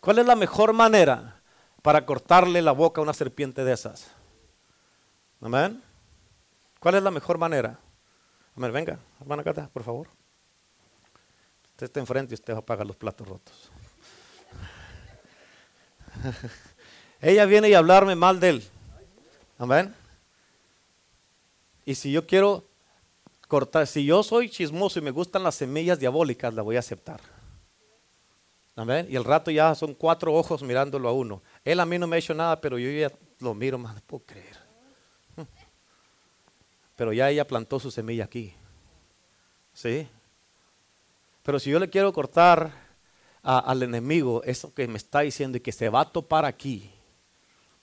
¿Cuál es la mejor manera para cortarle la boca a una serpiente de esas? Amén. ¿Cuál es la mejor manera? Amén, venga, hermana Cata, por favor. Usted está enfrente y usted va a pagar los platos rotos. Ella viene y hablarme mal de él. Amén. Y si yo quiero cortar, si yo soy chismoso y me gustan las semillas diabólicas, la voy a aceptar. Amén. Y el rato ya son cuatro ojos mirándolo a uno. Él a mí no me ha hecho nada, pero yo ya lo miro más, no puedo creer. Pero ya ella plantó su semilla aquí. ¿Sí? Pero si yo le quiero cortar al enemigo eso que me está diciendo y que se va a topar aquí.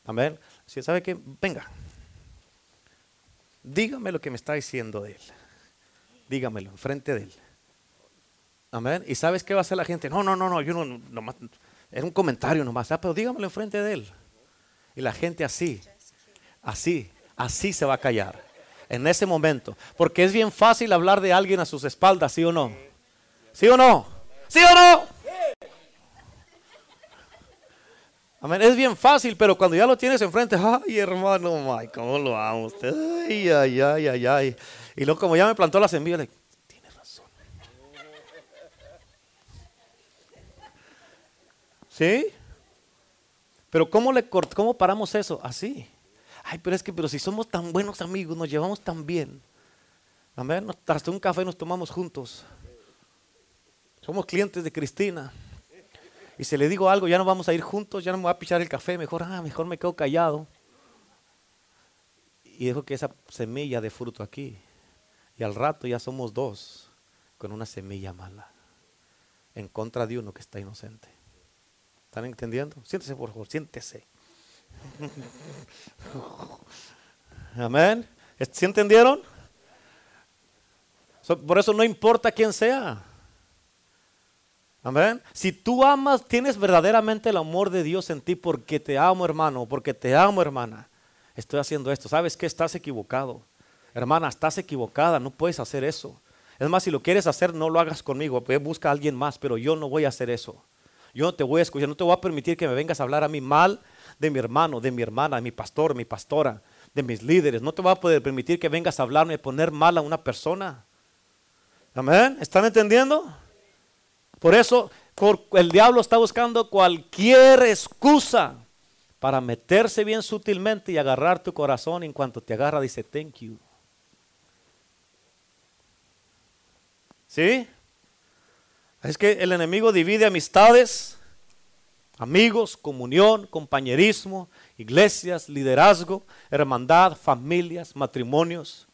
Amén. Si sabe que, venga, dígame lo que me está diciendo de él. Dígamelo enfrente de él. Amén. Y sabes qué va a hacer la gente. No, no, no, no, yo no, nomás, era un comentario nomás, ah, pero dígamelo enfrente de él. Y la gente así, así, así se va a callar. En ese momento. Porque es bien fácil hablar de alguien a sus espaldas, ¿sí o no? ¿Sí o no? ¿Sí o no? Amén. Es bien fácil, pero cuando ya lo tienes enfrente, ay hermano, my, cómo lo amo usted. Ay, ay, ay, ay, ay. Y luego como ya me plantó la semilla, le tiene razón. ¿Sí? Pero ¿cómo, le ¿cómo paramos eso? Así. Ay, pero es que, pero si somos tan buenos amigos, nos llevamos tan bien. Amén. Hasta un café nos tomamos juntos. Somos clientes de Cristina. Y si le digo algo, ya no vamos a ir juntos, ya no me voy a pichar el café, mejor, ah, mejor me quedo callado. Y dejo que esa semilla de fruto aquí. Y al rato ya somos dos con una semilla mala. En contra de uno que está inocente. ¿Están entendiendo? Siéntese, por favor, siéntese. Amén. ¿Sí entendieron? Por eso no importa quién sea. Amén. Si tú amas, tienes verdaderamente el amor de Dios en ti porque te amo, hermano, porque te amo, hermana. Estoy haciendo esto. ¿Sabes que Estás equivocado. Hermana, estás equivocada, no puedes hacer eso. Es más, si lo quieres hacer, no lo hagas conmigo. Busca a alguien más, pero yo no voy a hacer eso. Yo no te voy a escuchar, no te voy a permitir que me vengas a hablar a mí mal de mi hermano, de mi hermana, de mi pastor, mi pastora, de mis líderes. No te voy a poder permitir que vengas a hablarme, a poner mal a una persona. Amén. ¿Están entendiendo? Por eso el diablo está buscando cualquier excusa para meterse bien sutilmente y agarrar tu corazón. En cuanto te agarra, dice, thank you. ¿Sí? Es que el enemigo divide amistades, amigos, comunión, compañerismo, iglesias, liderazgo, hermandad, familias, matrimonios.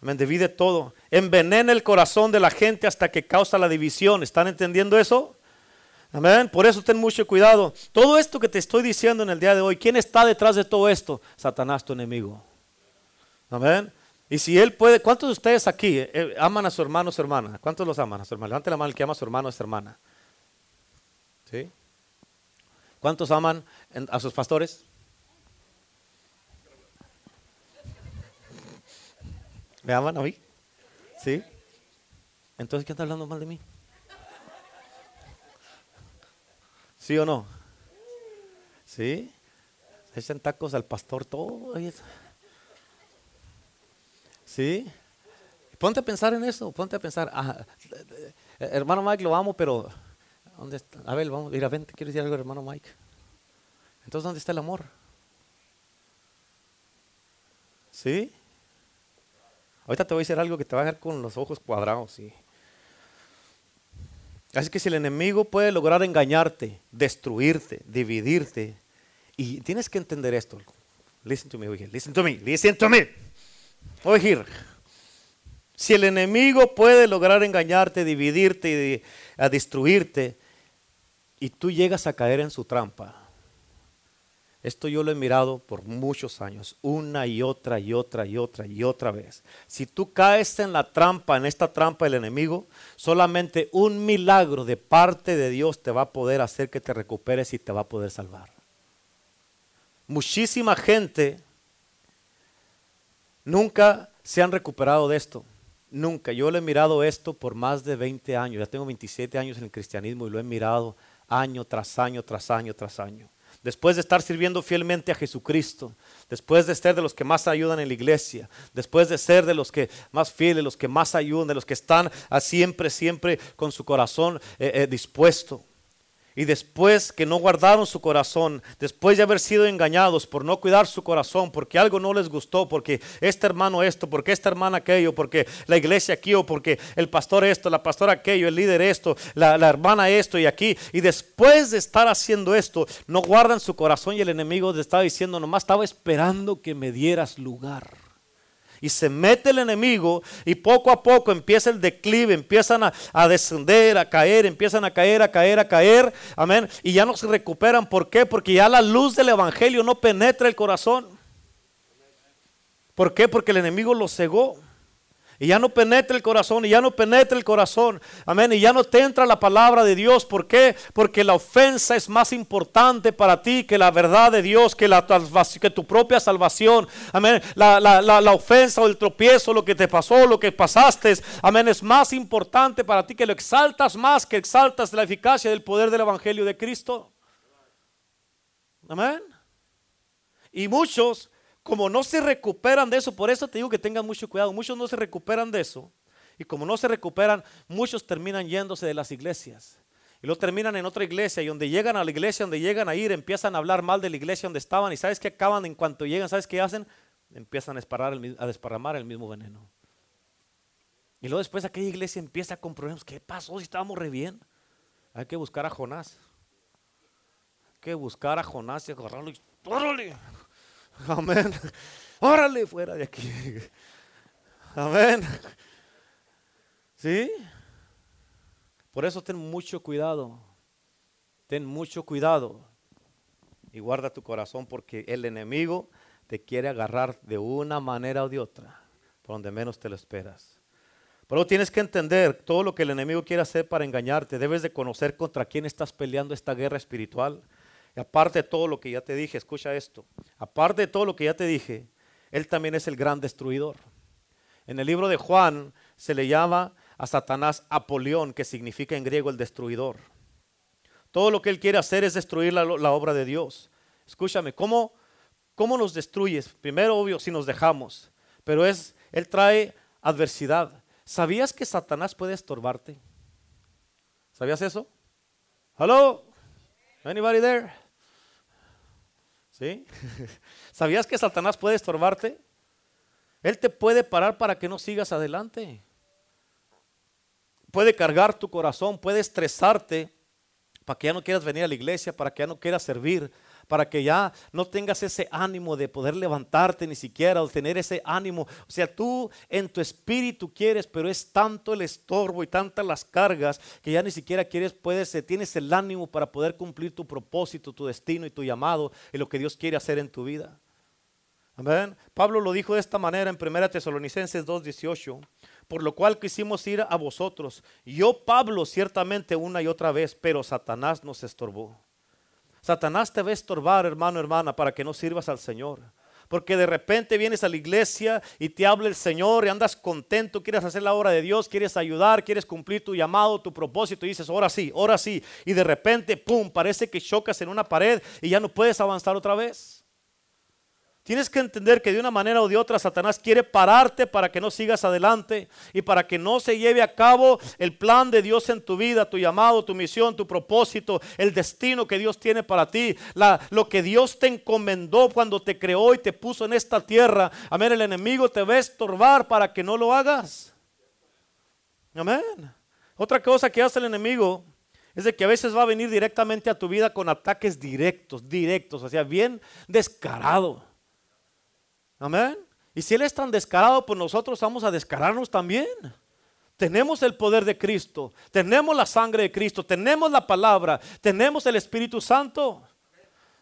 Me divide todo. Envenena el corazón de la gente hasta que causa la división. ¿Están entendiendo eso? Amén. Por eso ten mucho cuidado. Todo esto que te estoy diciendo en el día de hoy, ¿quién está detrás de todo esto? Satanás, tu enemigo. Amén. Y si él puede, ¿cuántos de ustedes aquí eh, aman a su hermano o su hermana? ¿Cuántos los aman a su hermano? Levante la mano el que ama a su hermano o su hermana. ¿Sí? ¿Cuántos aman a sus pastores? ¿Me aman a mí? ¿Sí? Entonces, ¿quién está hablando mal de mí? ¿Sí o no? ¿Sí? Echan tacos al pastor todo. ¿Sí? Ponte a pensar en eso, ponte a pensar. Ah, hermano Mike, lo amo, pero ¿Dónde está? A ver, vamos, mira, vente, quiero decir algo, hermano Mike. Entonces, ¿dónde está el amor? ¿Sí? Ahorita te voy a decir algo que te va a dejar con los ojos cuadrados, sí. Así que si el enemigo puede lograr engañarte, destruirte, dividirte, y tienes que entender esto. Listen to me, listen to me, listen to me. Oye, si el enemigo puede lograr engañarte, dividirte y a destruirte, y tú llegas a caer en su trampa, esto yo lo he mirado por muchos años, una y otra y otra y otra y otra vez. Si tú caes en la trampa, en esta trampa del enemigo, solamente un milagro de parte de Dios te va a poder hacer que te recuperes y te va a poder salvar. Muchísima gente nunca se han recuperado de esto. Nunca. Yo lo he mirado esto por más de 20 años. Ya tengo 27 años en el cristianismo y lo he mirado año tras año, tras año, tras año después de estar sirviendo fielmente a Jesucristo, después de ser de los que más ayudan en la iglesia, después de ser de los que más fieles, los que más ayudan, de los que están a siempre, siempre con su corazón eh, eh, dispuesto. Y después que no guardaron su corazón, después de haber sido engañados por no cuidar su corazón, porque algo no les gustó, porque este hermano esto, porque esta hermana aquello, porque la iglesia aquí o porque el pastor esto, la pastora aquello, el líder esto, la, la hermana esto y aquí. Y después de estar haciendo esto, no guardan su corazón y el enemigo les estaba diciendo, nomás estaba esperando que me dieras lugar. Y se mete el enemigo y poco a poco empieza el declive, empiezan a, descender, a caer, empiezan a caer, a caer, a caer. Amén. Y ya no se recuperan. ¿Por qué? Porque ya la luz del Evangelio no penetra el corazón. ¿Por qué? Porque el enemigo lo cegó. Y ya no penetra el corazón, y ya no penetra el corazón. Amén. Y ya no te entra la palabra de Dios. ¿Por qué? Porque la ofensa es más importante para ti que la verdad de Dios, que, la, que tu propia salvación. Amén. La, la, ofensa o el tropiezo, lo que te pasó, lo que pasaste. Amén. Es más importante para ti que lo exaltas más que exaltas la eficacia del poder del Evangelio de Cristo. Amén. Y muchos como no se recuperan de eso, por eso te digo que tengan mucho cuidado, muchos no se recuperan de eso. Y como no se recuperan, muchos terminan yéndose de las iglesias. Y luego terminan en otra iglesia y donde llegan a la iglesia, donde llegan a ir, empiezan a hablar mal de la iglesia donde estaban. Y sabes que acaban en cuanto llegan, ¿sabes qué hacen? Empiezan a, a desparramar el mismo veneno. Y luego después aquella iglesia empieza con problemas. ¿Qué pasó si estábamos re bien? Hay que buscar a Jonás. Hay que buscar a Jonás y agarrarlo y ¡órale! Amén. Órale fuera de aquí. Amén. ¿Sí? Por eso ten mucho cuidado. Ten mucho cuidado. Y guarda tu corazón porque el enemigo te quiere agarrar de una manera o de otra, por donde menos te lo esperas. Pero tienes que entender todo lo que el enemigo quiere hacer para engañarte. Debes de conocer contra quién estás peleando esta guerra espiritual. Y aparte de todo lo que ya te dije, escucha esto, aparte de todo lo que ya te dije, Él también es el gran destruidor. En el libro de Juan se le llama a Satanás Apolión, que significa en griego el destruidor. Todo lo que Él quiere hacer es destruir la, obra de Dios. Escúchame, ¿cómo, ¿cómo nos destruyes? Primero, obvio, si nos dejamos, pero es, Él trae adversidad. ¿Sabías que Satanás puede estorbarte? ¿Sabías eso? ¿Hello? Anybody there? ¿Sí? ¿Sabías que Satanás puede estorbarte? Él te puede parar para que no sigas adelante. Puede cargar tu corazón, puede estresarte para que ya no quieras venir a la iglesia, para que ya no quieras servir, para que ya no tengas ese ánimo de poder levantarte ni siquiera o tener ese ánimo. O sea, tú en tu espíritu quieres, pero es tanto el estorbo y tantas las cargas que ya ni siquiera quieres, puedes, eh, tienes el ánimo para poder cumplir tu propósito, tu destino y tu llamado y lo que Dios quiere hacer en tu vida. Amén. Pablo lo dijo de esta manera en 1 Tesalonicenses 2:18, por lo cual quisimos ir a vosotros. Yo, Pablo, ciertamente una y otra vez, pero Satanás nos estorbó. Satanás te va a estorbar, hermano, hermana, para que no sirvas al Señor. Porque de repente vienes a la iglesia y te habla el Señor y andas contento, quieres hacer la obra de Dios, quieres ayudar, quieres cumplir tu llamado, tu propósito y dices, ahora sí, ahora sí. Y de repente, ¡pum!, parece que chocas en una pared y ya no puedes avanzar otra vez. Tienes que entender que de una manera o de otra Satanás quiere pararte para que no sigas adelante y para que no se lleve a cabo el plan de Dios en tu vida, tu llamado, tu misión, tu propósito, el destino que Dios tiene para ti, lo que Dios te encomendó cuando te creó y te puso en esta tierra. Amén, el enemigo te va a estorbar para que no lo hagas. Amén. Otra cosa que hace el enemigo es de que a veces va a venir directamente a tu vida con ataques directos, directos, o sea, bien descarado. Amén. Y si Él es tan descarado, pues nosotros vamos a descararnos también. Tenemos el poder de Cristo, tenemos la sangre de Cristo, tenemos la palabra, tenemos el Espíritu Santo.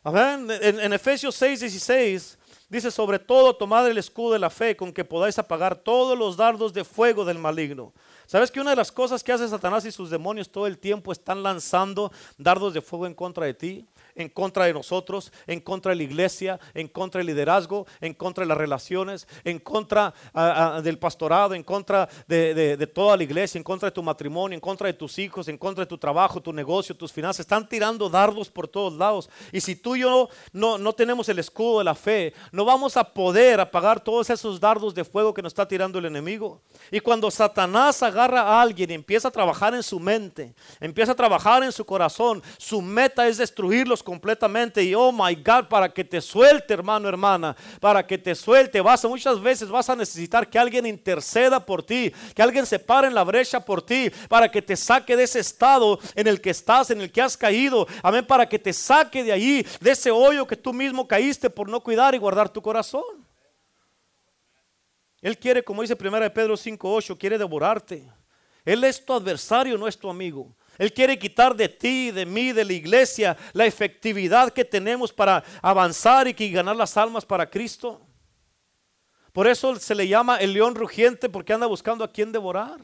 Amén. En, Efesios 6, 16 dice, sobre todo tomad el escudo de la fe con que podáis apagar todos los dardos de fuego del maligno. ¿Sabes que una de las cosas que hace Satanás y sus demonios todo el tiempo están lanzando dardos de fuego en contra de ti? en contra de nosotros, en contra de la iglesia, en contra del liderazgo, en contra de las relaciones, en contra ah, ah, del pastorado, en contra de, toda la iglesia, en contra de tu matrimonio, en contra de tus hijos, en contra de tu trabajo, tu negocio, tus finanzas. Están tirando dardos por todos lados. Y si tú y yo no, no tenemos el escudo de la fe, no vamos a poder apagar todos esos dardos de fuego que nos está tirando el enemigo. Y cuando Satanás agarra a alguien y empieza a trabajar en su mente, empieza a trabajar en su corazón, su meta es destruirlos completamente y oh my God, para que te suelte hermano, hermana, para que te suelte, vas a muchas veces vas a necesitar que alguien interceda por ti, que alguien se pare en la brecha por ti, para que te saque de ese estado en el que estás, en el que has caído, amén, para que te saque de ahí, de ese hoyo que tú mismo caíste por no cuidar y guardar tu corazón. Él quiere, como dice 1 Pedro 5.8, quiere devorarte. Él es tu adversario, no es tu amigo. Él quiere quitar de ti, de mí, de la iglesia, la efectividad que tenemos para avanzar y ganar las almas para Cristo. Por eso se le llama el león rugiente porque anda buscando a quien devorar.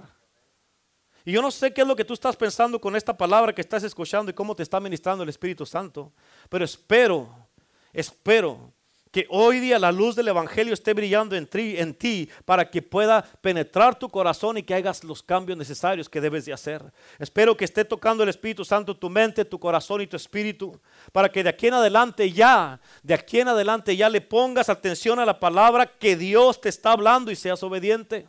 Y yo no sé qué es lo que tú estás pensando con esta palabra que estás escuchando y cómo te está ministrando el Espíritu Santo. Pero espero, espero que hoy día la luz del Evangelio esté brillando en ti, para que pueda penetrar tu corazón y que hagas los cambios necesarios que debes de hacer. Espero que esté tocando el Espíritu Santo tu mente, tu corazón y tu espíritu, para que de aquí en adelante ya, de aquí en adelante ya le pongas atención a la palabra que Dios te está hablando y seas obediente.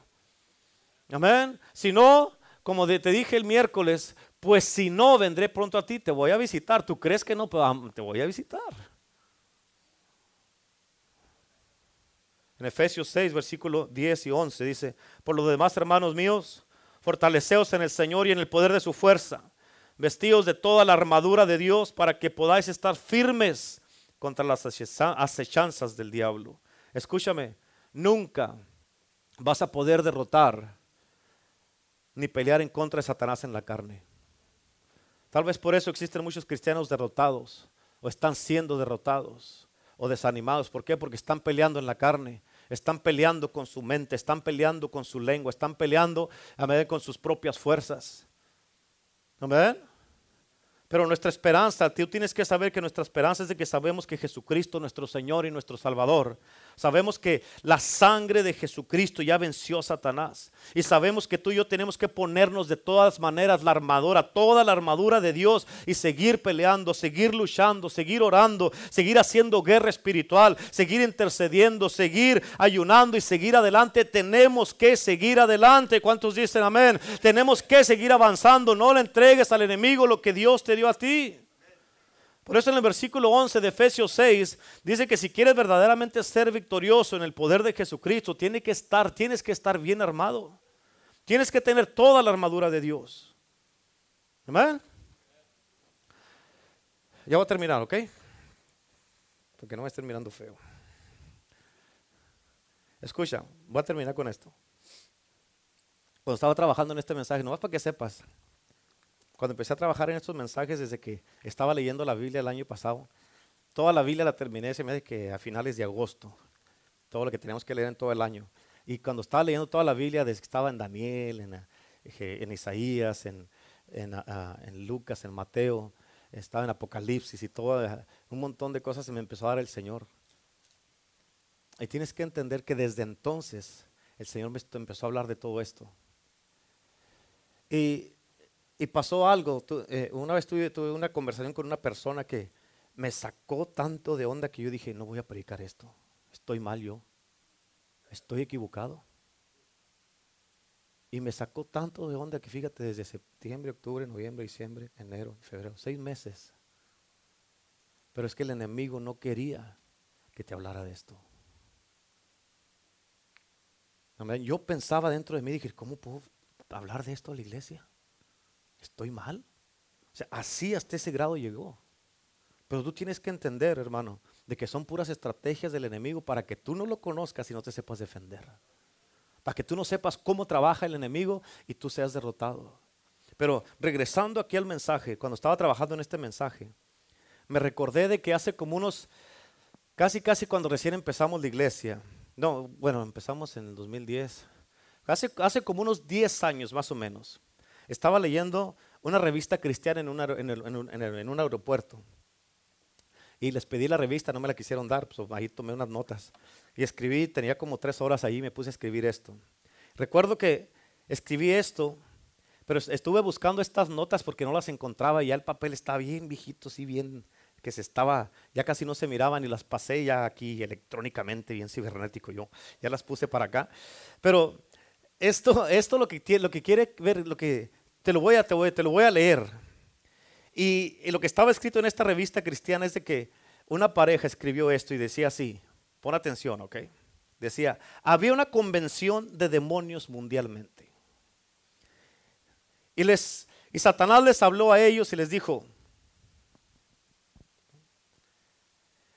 Amén. Si no, como te dije el miércoles, pues si no, vendré pronto a ti, te voy a visitar. ¿Tú crees que no? Te voy a visitar. En Efesios 6, versículo 10 y 11 dice, por lo demás, hermanos míos, fortaleceos en el Señor y en el poder de su fuerza, vestidos de toda la armadura de Dios para que podáis estar firmes contra las acechanzas del diablo. Escúchame, nunca vas a poder derrotar ni pelear en contra de Satanás en la carne. Tal vez por eso existen muchos cristianos derrotados o están siendo derrotados o desanimados. ¿Por qué? Porque están peleando en la carne están peleando con su mente, están peleando con su lengua, están peleando a con sus propias fuerzas. Amén. Pero nuestra esperanza, tú tienes que saber que nuestra esperanza es de que sabemos que Jesucristo, nuestro Señor y nuestro Salvador, sabemos que la sangre de Jesucristo ya venció a Satanás. Y sabemos que tú y yo tenemos que ponernos de todas maneras la armadura, toda la armadura de Dios y seguir peleando, seguir luchando, seguir orando, seguir haciendo guerra espiritual, seguir intercediendo, seguir ayunando y seguir adelante. Tenemos que seguir adelante. ¿Cuántos dicen amén? Tenemos que seguir avanzando. No le entregues al enemigo lo que Dios te dio a ti. Por eso en el versículo 11 de Efesios 6 dice que si quieres verdaderamente ser victorioso en el poder de Jesucristo, tiene que estar, tienes que estar bien armado. Tienes que tener toda la armadura de Dios. Amén. Ya voy a terminar, ¿ok? Porque no me estén mirando feo. Escucha, voy a terminar con esto. Cuando estaba trabajando en este mensaje, no más para que sepas, cuando empecé a trabajar en estos mensajes desde que estaba leyendo la Biblia el año pasado, toda la Biblia la terminé, se me hace que a finales de agosto, todo lo que teníamos que leer en todo el año. Y cuando estaba leyendo toda la Biblia, desde que estaba en Daniel, en, eh, Isaías, en, ah, en, Lucas, en Mateo, estaba en Apocalipsis y todo, un montón de cosas se me empezó a dar el Señor. Y tienes que entender que desde entonces el Señor me empezó a hablar de todo esto. Y y pasó algo. Eh, una vez tuve, tuve, una conversación con una persona que me sacó tanto de onda que yo dije, no voy a predicar esto. estoy mal yo, estoy equivocado. Y me sacó tanto de onda que fíjate, desde septiembre, octubre, noviembre, diciembre, enero, febrero, seis meses. Pero es que el enemigo no quería que te hablara de esto. Yo pensaba dentro de mí, dije, ¿cómo puedo hablar de esto a la iglesia? ¿Estoy mal? O sea, así hasta ese grado llegó. Pero tú tienes que entender, hermano, de que son puras estrategias del enemigo para que tú no lo conozcas y no te sepas defender. Para que tú no sepas cómo trabaja el enemigo y tú seas derrotado. Pero regresando aquí al mensaje, cuando estaba trabajando en este mensaje, me recordé de que hace como unos, casi casi cuando recién empezamos la iglesia, no, bueno, empezamos en el 2010, hace, hace como unos 10 años más o menos, estaba leyendo una revista cristiana en, en, un aeropuerto. Y les pedí la revista, no me la quisieron dar, pues ahí tomé unas notas. Y escribí, tenía como tres horas ahí, me puse a escribir esto. Recuerdo que escribí esto, pero estuve buscando estas notas porque no las encontraba y ya el papel estaba bien viejito, sí, bien, que se estaba, ya casi no se miraban y las pasé ya aquí electrónicamente, bien cibernético yo, ya las puse para acá. Pero esto, esto lo que, lo que quiere ver, lo que te lo voy a, te lo voy a leer. Y, y, lo que estaba escrito en esta revista cristiana es de que una pareja escribió esto y decía así, pon atención, ¿ok? Decía, había una convención de demonios mundialmente. Y, les, y Satanás les habló a ellos y les dijo,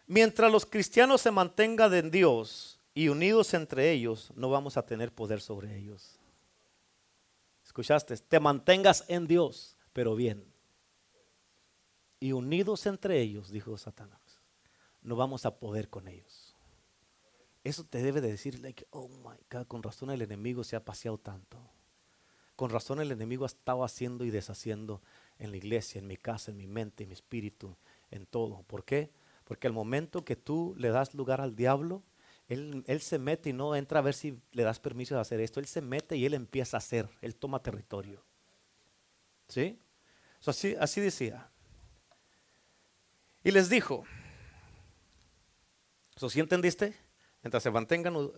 mientras los cristianos se mantengan en Dios y unidos entre ellos, no vamos a tener poder sobre ellos. ¿Escuchaste? Te mantengas en Dios, pero bien. Y unidos entre ellos, dijo Satanás, no vamos a poder con ellos. Eso te debe de decir, like, oh my God, con razón el enemigo se ha paseado tanto. Con razón el enemigo ha estado haciendo y deshaciendo en la iglesia, en mi casa, en mi mente, en mi espíritu, en todo. ¿Por qué? Porque al momento que tú le das lugar al diablo, él, se mete y no entra a ver si le das permiso de hacer esto. Él se mete y él empieza a hacer. Él toma territorio. ¿Sí? así, decía. Y les dijo, ¿so ¿sí entendiste? Mientras se mantengan uh,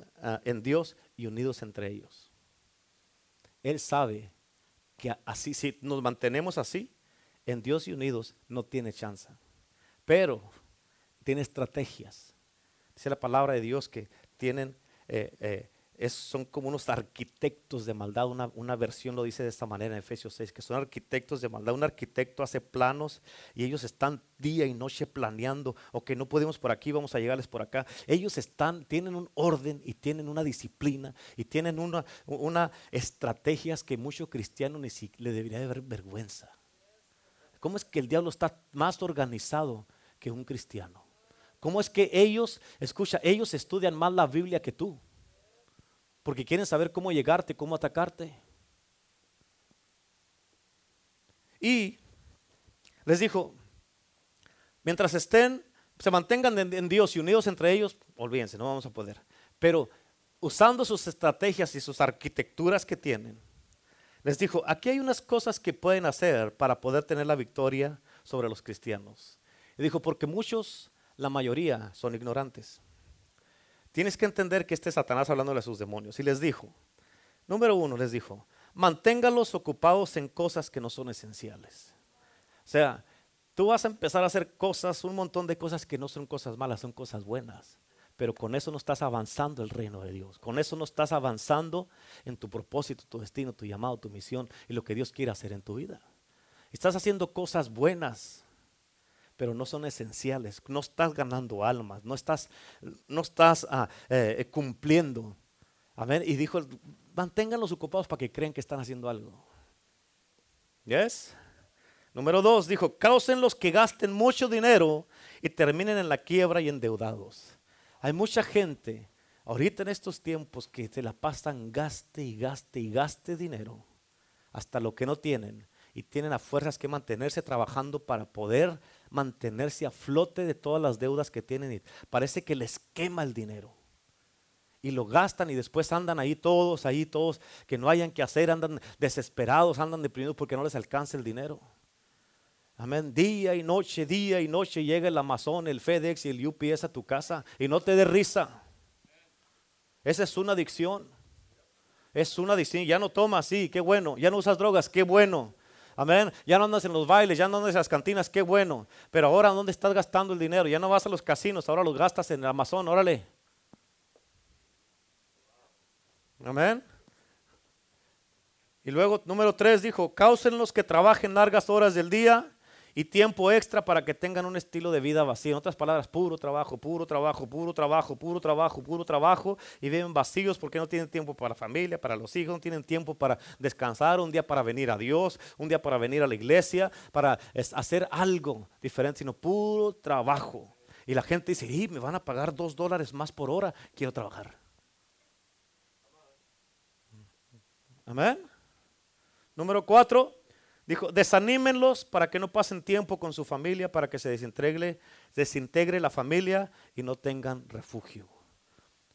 en Dios y unidos entre ellos. Él sabe que así, si nos mantenemos así, en Dios y unidos, no tiene chance. Pero tiene estrategias Dice la palabra de Dios que tienen, eh, eh, son como unos arquitectos de maldad. Una, una, versión lo dice de esta manera en Efesios 6, que son arquitectos de maldad. Un arquitecto hace planos y ellos están día y noche planeando. O que no podemos por aquí, vamos a llegarles por acá. Ellos están, tienen un orden y tienen una disciplina y tienen una, una estrategias que muchos cristianos ni siquiera le debería de ver vergüenza. ¿Cómo es que el diablo está más organizado que un cristiano? ¿Cómo es que ellos, escucha, ellos estudian más la Biblia que tú? Porque quieren saber cómo llegarte, cómo atacarte. Y les dijo, mientras estén, se mantengan en, Dios y unidos entre ellos, olvídense, no vamos a poder. Pero usando sus estrategias y sus arquitecturas que tienen, les dijo, aquí hay unas cosas que pueden hacer para poder tener la victoria sobre los cristianos. Y dijo, porque muchos la mayoría son ignorantes. Tienes que entender que este Satanás hablándole a sus demonios. Y les dijo, número uno, les dijo, manténgalos ocupados en cosas que no son esenciales. O sea, tú vas a empezar a hacer cosas, un montón de cosas que no son cosas malas, son cosas buenas. Pero con eso no estás avanzando el reino de Dios. Con eso no estás avanzando en tu propósito, tu destino, tu llamado, tu misión y lo que Dios quiere hacer en tu vida. Estás haciendo cosas buenas, pero no son esenciales. No estás ganando almas, no estás, no estás ah, eh, cumpliendo. Amén. Y dijo, manténganlos ocupados para que crean que están haciendo algo. ¿Yes? Número dos, dijo, causen los que gasten mucho dinero y terminen en la quiebra y endeudados. Hay mucha gente ahorita en estos tiempos que se la pasan gaste y gaste y gaste dinero hasta lo que no tienen y tienen a fuerzas que mantenerse trabajando para poder mantenerse a flote de todas las deudas que tienen. Y parece que les quema el dinero. Y lo gastan y después andan ahí todos, ahí todos, que no hayan que hacer, andan desesperados, andan deprimidos porque no les alcanza el dinero. Amén. Día y noche, día y noche llega el Amazon, el FedEx y el UPS a tu casa y no te dé risa. Esa es una adicción. Es una adicción. Ya no tomas, sí, qué bueno. Ya no usas drogas, qué bueno. Amén. Ya no andas en los bailes, ya no andas en las cantinas, qué bueno. Pero ahora, ¿dónde estás gastando el dinero? Ya no vas a los casinos, ahora los gastas en Amazon, órale. Amén. Y luego, número tres, dijo, cáusenlos que trabajen largas horas del día y tiempo extra para que tengan un estilo de vida vacío. En otras palabras, puro trabajo, puro trabajo, puro trabajo, puro trabajo, puro trabajo y viven vacíos porque no tienen tiempo para la familia, para los hijos, no tienen tiempo para descansar, un día para venir a Dios, un día para venir a la iglesia, para hacer algo diferente, sino puro trabajo. Y la gente dice, y me van a pagar dos dólares más por hora, quiero trabajar. Amén. Número cuatro, Dijo, desanímenlos para que no pasen tiempo con su familia, para que se desintegre, desintegre la familia y no tengan refugio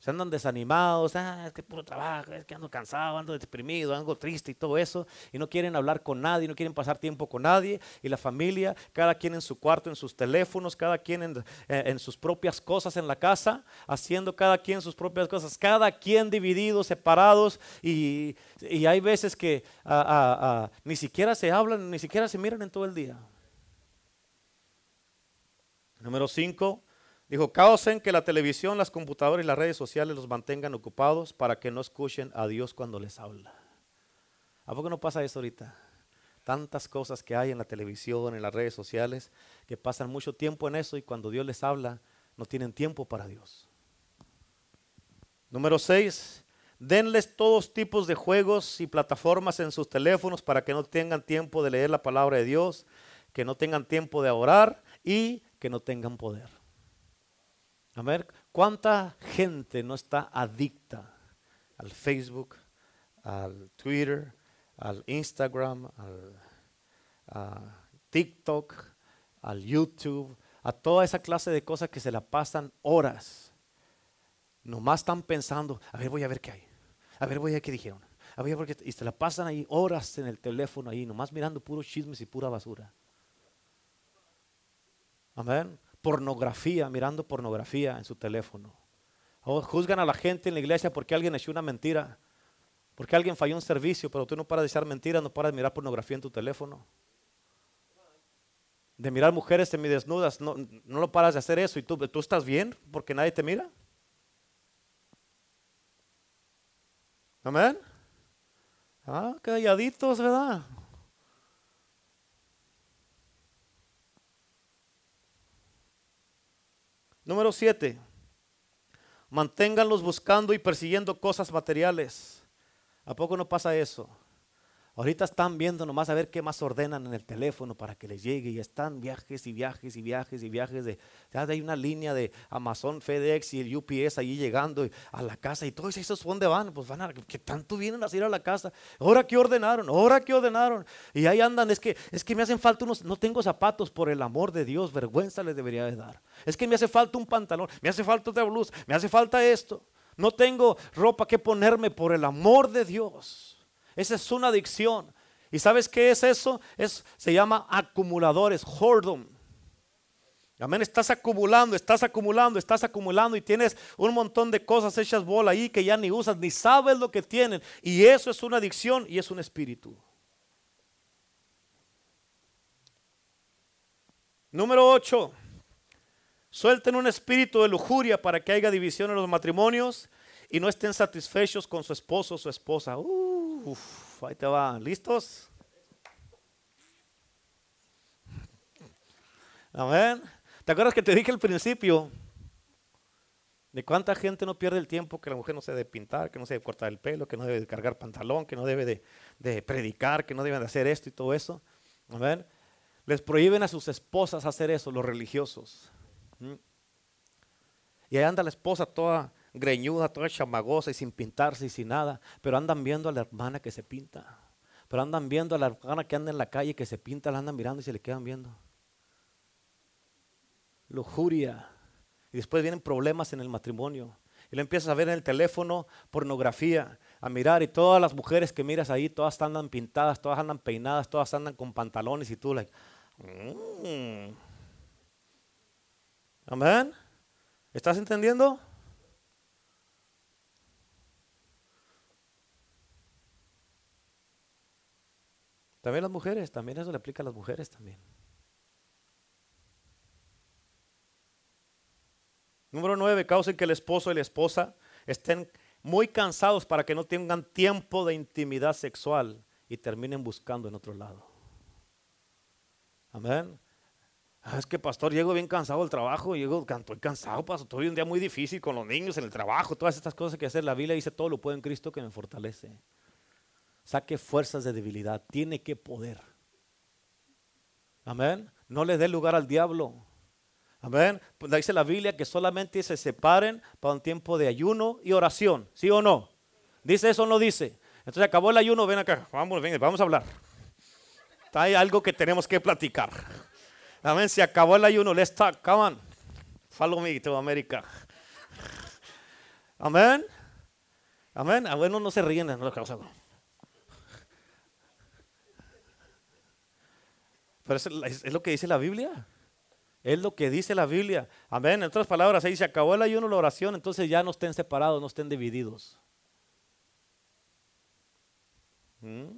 se andan desanimados, ah, es que puro trabajo, es que ando cansado, ando deprimido, ando triste y todo eso, y no quieren hablar con nadie, no quieren pasar tiempo con nadie, y la familia, cada quien en su cuarto, en sus teléfonos, cada quien en, eh, sus propias cosas en la casa, haciendo cada quien sus propias cosas, cada quien divididos, separados, y, hay veces que ni siquiera se hablan, ni siquiera se miran en todo el día. Número 5 Dijo, causen que la televisión, las computadoras y las redes sociales los mantengan ocupados para que no escuchen a Dios cuando les habla. ¿A poco no pasa eso ahorita? Tantas cosas que hay en la televisión, en las redes sociales, que pasan mucho tiempo en eso y cuando Dios les habla, no tienen tiempo para Dios. Número 6. Denles todos tipos de juegos y plataformas en sus teléfonos para que no tengan tiempo de leer la palabra de Dios, que no tengan tiempo de orar y que no tengan poder. A ver, ¿cuánta gente no está adicta al Facebook, al Twitter, al Instagram, al TikTok, al YouTube, a toda esa clase de cosas que se la pasan horas? Nomás están pensando, a ver, voy a ver qué hay. A ver, voy a ver qué dijeron. A ver, qué, y se la pasan ahí horas en el teléfono ahí, nomás mirando puros chismes y pura basura. Amén pornografía, mirando pornografía en su teléfono. O juzgan a la gente en la iglesia porque alguien echó una mentira, porque alguien falló un servicio, pero tú no paras de echar mentiras, no paras de mirar pornografía en tu teléfono. De mirar mujeres semidesnudas, no, no lo paras de hacer eso y tú, estás bien porque nadie te mira. Amén. Ah, calladitos, ¿verdad? Número 7. Manténganlos buscando y persiguiendo cosas materiales. ¿A poco no pasa eso? Ahorita están viendo nomás a ver qué más ordenan en el teléfono para que les llegue y están viajes y viajes y viajes y viajes de ya hay una línea de Amazon, FedEx y el UPS allí llegando a la casa y todos esos dónde van, pues van a que tanto vienen a ir a la casa. Ahora que ordenaron, ahora que ordenaron y ahí andan, es que es que me hacen falta unos no tengo zapatos por el amor de Dios, vergüenza les debería de dar. Es que me hace falta un pantalón, me hace falta otra blusa, me hace falta esto. No tengo ropa que ponerme por el amor de Dios. Esa es una adicción. ¿Y sabes qué es eso? Es, se llama acumuladores, hoardum. Amén, estás acumulando, estás acumulando, estás acumulando y tienes un montón de cosas hechas bola ahí que ya ni usas, ni sabes lo que tienen. Y eso es una adicción y es un espíritu. Número 8. Suelten un espíritu de lujuria para que haya división en los matrimonios y no estén satisfechos con su esposo o su esposa. Uf, ahí te va. ¿Listos? Amén. ¿Te acuerdas que te dije al principio de cuánta gente no pierde el tiempo que la mujer no se debe pintar, que no se debe cortar el pelo, que no debe de cargar pantalón, que no debe de, predicar, que no debe de hacer esto y todo eso? Amén. Les prohíben a sus esposas hacer eso, los religiosos. ¿Mm? Y ahí anda la esposa toda greñuda, toda chamagosa y sin pintarse y sin nada, pero andan viendo a la hermana que se pinta. Pero andan viendo a la hermana que anda en la calle que se pinta, la andan mirando y se le quedan viendo. Lujuria. Y después vienen problemas en el matrimonio. Y lo empiezas a ver en el teléfono pornografía, a mirar y todas las mujeres que miras ahí, todas andan pintadas, todas andan peinadas, todas andan con pantalones y tú like, mm". Amén. ¿Estás entendiendo? También las mujeres, también eso le aplica a las mujeres también. Número nueve, causen que el esposo y la esposa estén muy cansados para que no tengan tiempo de intimidad sexual y terminen buscando en otro lado. Amén. Ah, es que pastor, llego bien cansado del trabajo, llego, estoy cansado, pastor, estoy un día muy difícil con los niños en el trabajo, todas estas cosas que hacer. La Biblia dice, todo lo puedo en Cristo que me fortalece. Saque fuerzas de debilidad, tiene que poder. Amén. No le dé lugar al diablo. Amén. Pues dice la Biblia que solamente se separen para un tiempo de ayuno y oración. ¿Sí o no? ¿Dice eso o no dice? Entonces acabó el ayuno, ven acá, vamos, vamos a hablar. Hay algo que tenemos que platicar. Amén. Se acabó el ayuno. Let's talk. Come on. Follow me to America. Amén. Amén. A bueno, no se ríen. No, Pero es, lo que dice la Biblia. Es lo que dice la Biblia. Amén. En otras palabras, ahí se acabó el ayuno, la oración. Entonces ya no estén separados, no estén divididos. ¿Mm?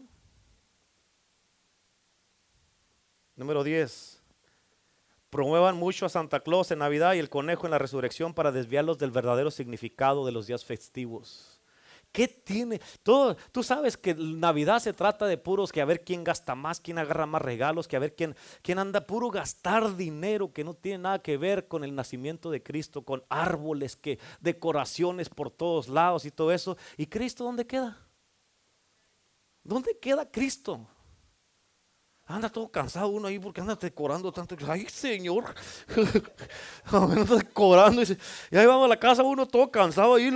Número 10. Promuevan mucho a Santa Claus en Navidad y el conejo en la resurrección para desviarlos del verdadero significado de los días festivos. ¿Qué tiene? Todo, tú sabes que Navidad se trata de puros que a ver quién gasta más, quién agarra más regalos, que a ver quién, quién anda puro gastar dinero que no tiene nada que ver con el nacimiento de Cristo, con árboles, que decoraciones por todos lados y todo eso. ¿Y Cristo dónde queda? ¿Dónde queda Cristo? Anda todo cansado uno ahí porque anda decorando tanto. Ay, Señor. anda decorando. Y ahí vamos a la casa uno todo cansado ahí.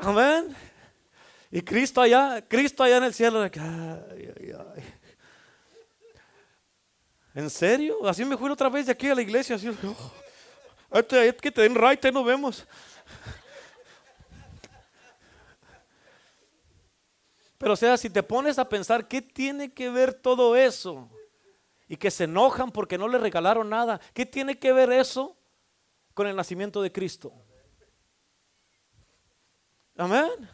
Amén. Y Cristo allá, Cristo allá en el cielo. ¿En serio? Así me fui otra vez de aquí a la iglesia. Así, oh, que te den right, nos vemos. Pero o sea, si te pones a pensar, ¿qué tiene que ver todo eso? Y que se enojan porque no le regalaron nada. ¿Qué tiene que ver eso con el nacimiento de Cristo? Amén.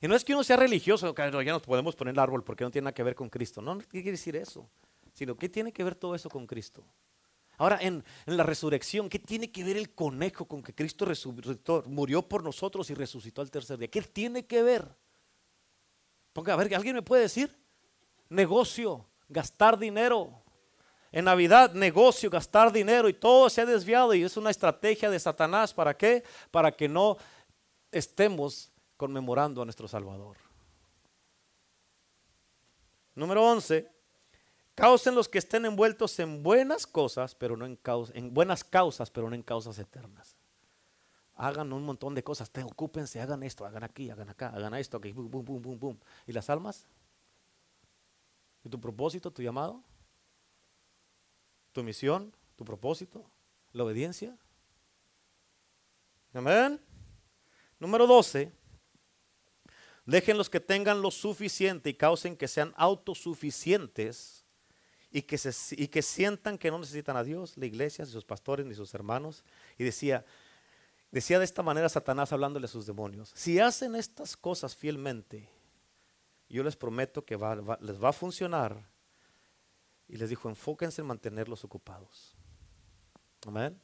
Y no es que uno sea religioso, ya nos podemos poner el árbol porque no tiene nada que ver con Cristo. No, no quiere decir eso. Sino, ¿qué tiene que ver todo eso con Cristo? Ahora, en, la resurrección, ¿qué tiene que ver el conejo con que Cristo resucitó, murió por nosotros y resucitó al tercer día? ¿Qué tiene que ver? a ver, ¿alguien me puede decir? Negocio, gastar dinero. En Navidad, negocio, gastar dinero y todo se ha desviado y es una estrategia de Satanás. ¿Para qué? Para que no estemos conmemorando a nuestro Salvador. Número 11. Causen los que estén envueltos en buenas cosas, pero no en, causas, en buenas causas, pero no en causas eternas hagan un montón de cosas, te, ocúpense, hagan esto, hagan aquí, hagan acá, hagan esto, aquí, boom, boom, boom, boom, boom. ¿Y las almas? ¿Y tu propósito, tu llamado? ¿Tu misión, tu propósito? ¿La obediencia? Amén. Número 12. Dejen los que tengan lo suficiente y causen que sean autosuficientes y que, se, y que sientan que no necesitan a Dios, la iglesia, ni sus pastores, ni sus hermanos. Y decía, Decía de esta manera Satanás hablándole a sus demonios, si hacen estas cosas fielmente, yo les prometo que les va a funcionar. Y les dijo, enfóquense en mantenerlos ocupados. Amén.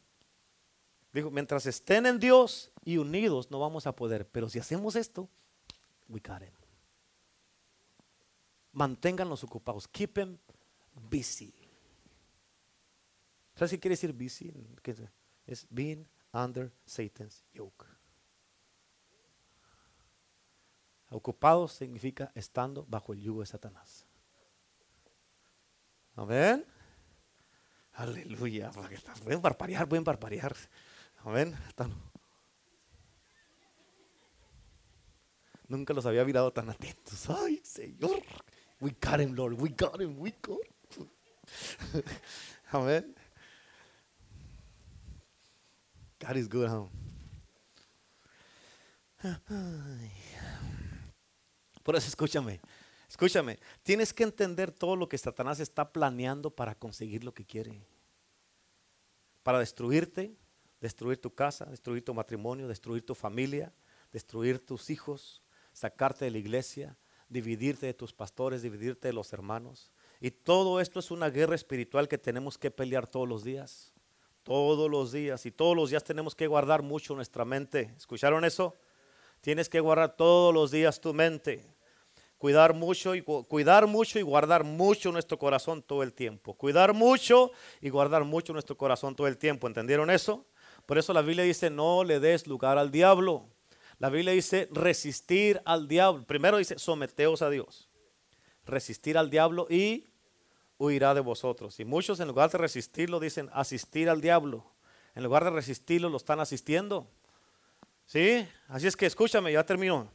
Dijo, mientras estén en Dios y unidos no vamos a poder, pero si hacemos esto, we got him. Manténganlos ocupados. Keep them busy. ¿Sabes qué quiere decir busy? Es being under Satan's yoke. Ocupado significa estando bajo el yugo de Satanás. Amén. Aleluya. Pueden parparear, pueden parparear. Amén. Nunca los había mirado tan atentos. Ay, Señor. We got him, Lord. We got him. We got him. Amén. God is good, Por eso escúchame, escúchame. Tienes que entender todo lo que Satanás está planeando para conseguir lo que quiere. Para destruirte, destruir tu casa, destruir tu matrimonio, destruir tu familia, destruir tus hijos, sacarte de la iglesia, dividirte de tus pastores, dividirte de los hermanos. Y todo esto es una guerra espiritual que tenemos que pelear todos los días. Todos los días. Y todos los días tenemos que guardar mucho nuestra mente. ¿Escucharon eso? Tienes que guardar todos los días tu mente. Cuidar mucho y cuidar mucho y guardar mucho nuestro corazón todo el tiempo. Cuidar mucho y guardar mucho nuestro corazón todo el tiempo. ¿Entendieron eso? Por eso la Biblia dice, no le des lugar al diablo. La Biblia dice resistir al diablo. Primero dice, someteos a Dios. Resistir al diablo y huirá de vosotros. Y muchos en lugar de resistirlo dicen asistir al diablo. En lugar de resistirlo lo están asistiendo. ¿Sí? Así es que escúchame, ya terminó.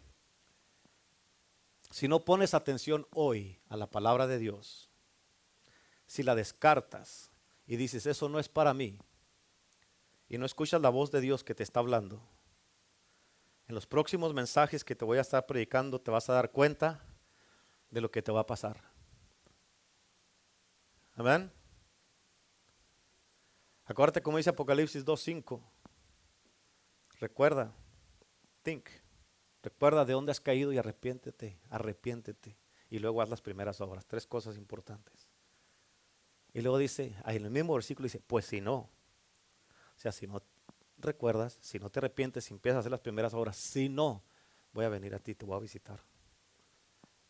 Si no pones atención hoy a la palabra de Dios, si la descartas y dices, eso no es para mí, y no escuchas la voz de Dios que te está hablando, en los próximos mensajes que te voy a estar predicando te vas a dar cuenta de lo que te va a pasar. Amén. Acuérdate como dice Apocalipsis 2.5. Recuerda, think. Recuerda de dónde has caído y arrepiéntete, arrepiéntete. Y luego haz las primeras obras. Tres cosas importantes. Y luego dice, en el mismo versículo dice, pues si no. O sea, si no recuerdas, si no te arrepientes, si empiezas a hacer las primeras obras, si no, voy a venir a ti, te voy a visitar.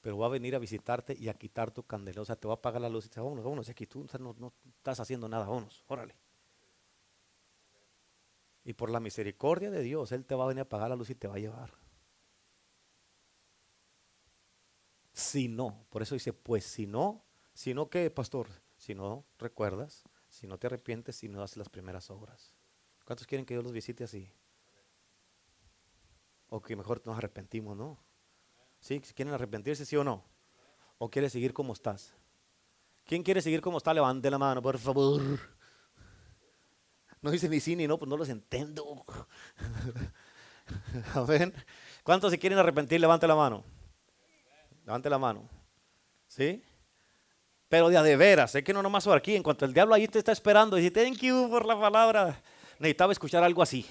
Pero voy a venir a visitarte y a quitar tu candela. O sea, te voy a apagar la luz y te vámonos, vámonos, aquí tú no, estás haciendo nada, vámonos, órale. Y por la misericordia de Dios, Él te va a venir a apagar la luz y te va a llevar. Si no, por eso dice, pues si no, si no, ¿qué, pastor? Si no recuerdas, si no te arrepientes, si no haces las primeras obras. ¿Cuántos quieren que Dios los visite así? O que mejor nos arrepentimos, ¿no? ¿Sí? ¿Quieren arrepentirse, sí o no? ¿O quiere seguir como estás? ¿Quién quiere seguir como está? Levante la mano, por favor. No dice ni sí ni no, pues no los entiendo. Amén. ¿Cuántos se quieren arrepentir? Levante la mano. Levante la mano. ¿Sí? Pero de a de veras, es que no nomás por aquí, en cuanto el diablo ahí te está esperando dice, thank you por la palabra, necesitaba escuchar algo así.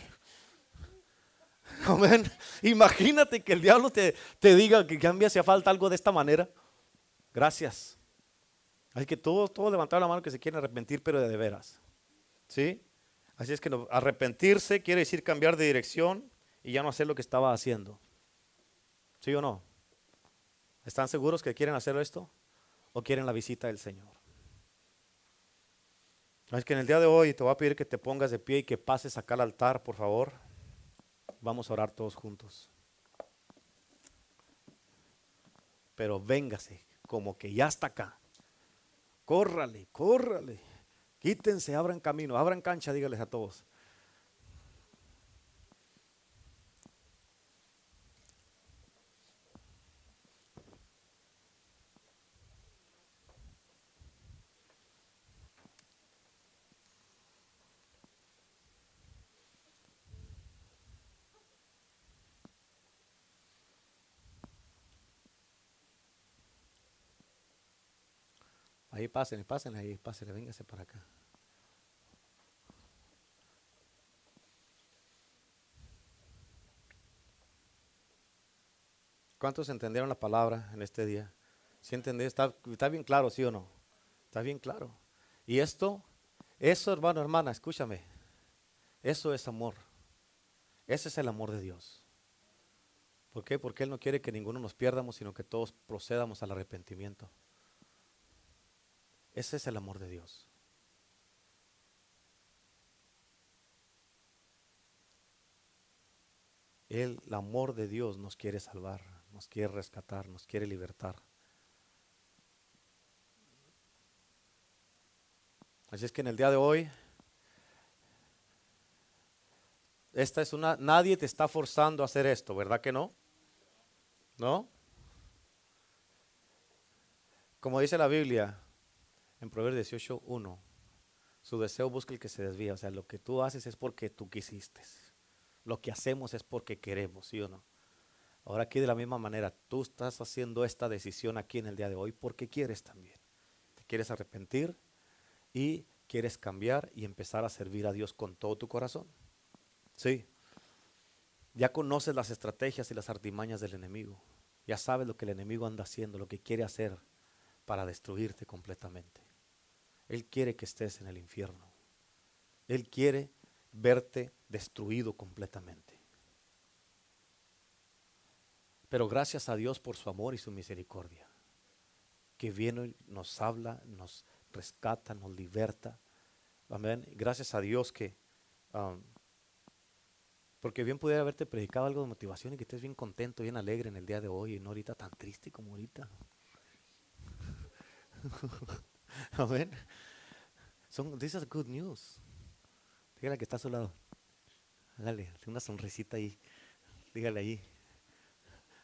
Amén. Imagínate que el diablo te, te diga que cambia hacía falta algo de esta manera. Gracias. Así que todos, todos levantaron la mano que se quieren arrepentir, pero de, de veras. ¿Sí? Así es que arrepentirse quiere decir cambiar de dirección y ya no hacer lo que estaba haciendo. ¿Sí o no? ¿Están seguros que quieren hacer esto? ¿O quieren la visita del Señor? Es que en el día de hoy te voy a pedir que te pongas de pie y que pases acá al altar, por favor. Vamos a orar todos juntos. Pero véngase, como que ya está acá. Córrale, córrale. Quítense, abran camino, abran cancha, dígales a todos. Ahí pasen, pasen, ahí pasen, véngase para acá. ¿Cuántos entendieron la palabra en este día? ¿Sí entendieron? ¿Está, ¿Está bien claro, sí o no? Está bien claro. Y esto, eso hermano, hermana, escúchame. Eso es amor. Ese es el amor de Dios. ¿Por qué? Porque Él no quiere que ninguno nos pierdamos, sino que todos procedamos al arrepentimiento. Ese es el amor de Dios. El, amor de Dios nos quiere salvar, nos quiere rescatar, nos quiere libertar. Así es que en el día de hoy, esta es una, nadie te está forzando a hacer esto, ¿verdad que no? ¿No? Como dice la Biblia, en Proverbios 18, 1, su deseo busca el que se desvía. O sea, lo que tú haces es porque tú quisiste. Lo que hacemos es porque queremos, ¿sí o no? Ahora aquí de la misma manera, tú estás haciendo esta decisión aquí en el día de hoy porque quieres también. Te quieres arrepentir y quieres cambiar y empezar a servir a Dios con todo tu corazón. Sí. Ya conoces las estrategias y las artimañas del enemigo. Ya sabes lo que el enemigo anda haciendo, lo que quiere hacer para destruirte completamente. Él quiere que estés en el infierno. Él quiere verte destruido completamente. Pero gracias a Dios por su amor y su misericordia, que viene nos habla, nos rescata, nos liberta. Amén. Gracias a Dios que, um, porque bien pudiera haberte predicado algo de motivación y que estés bien contento, bien alegre en el día de hoy y no ahorita tan triste como ahorita. Amén. Son, this is good news. Dígale que está a su lado. Dale, una sonrisita ahí. Dígale ahí.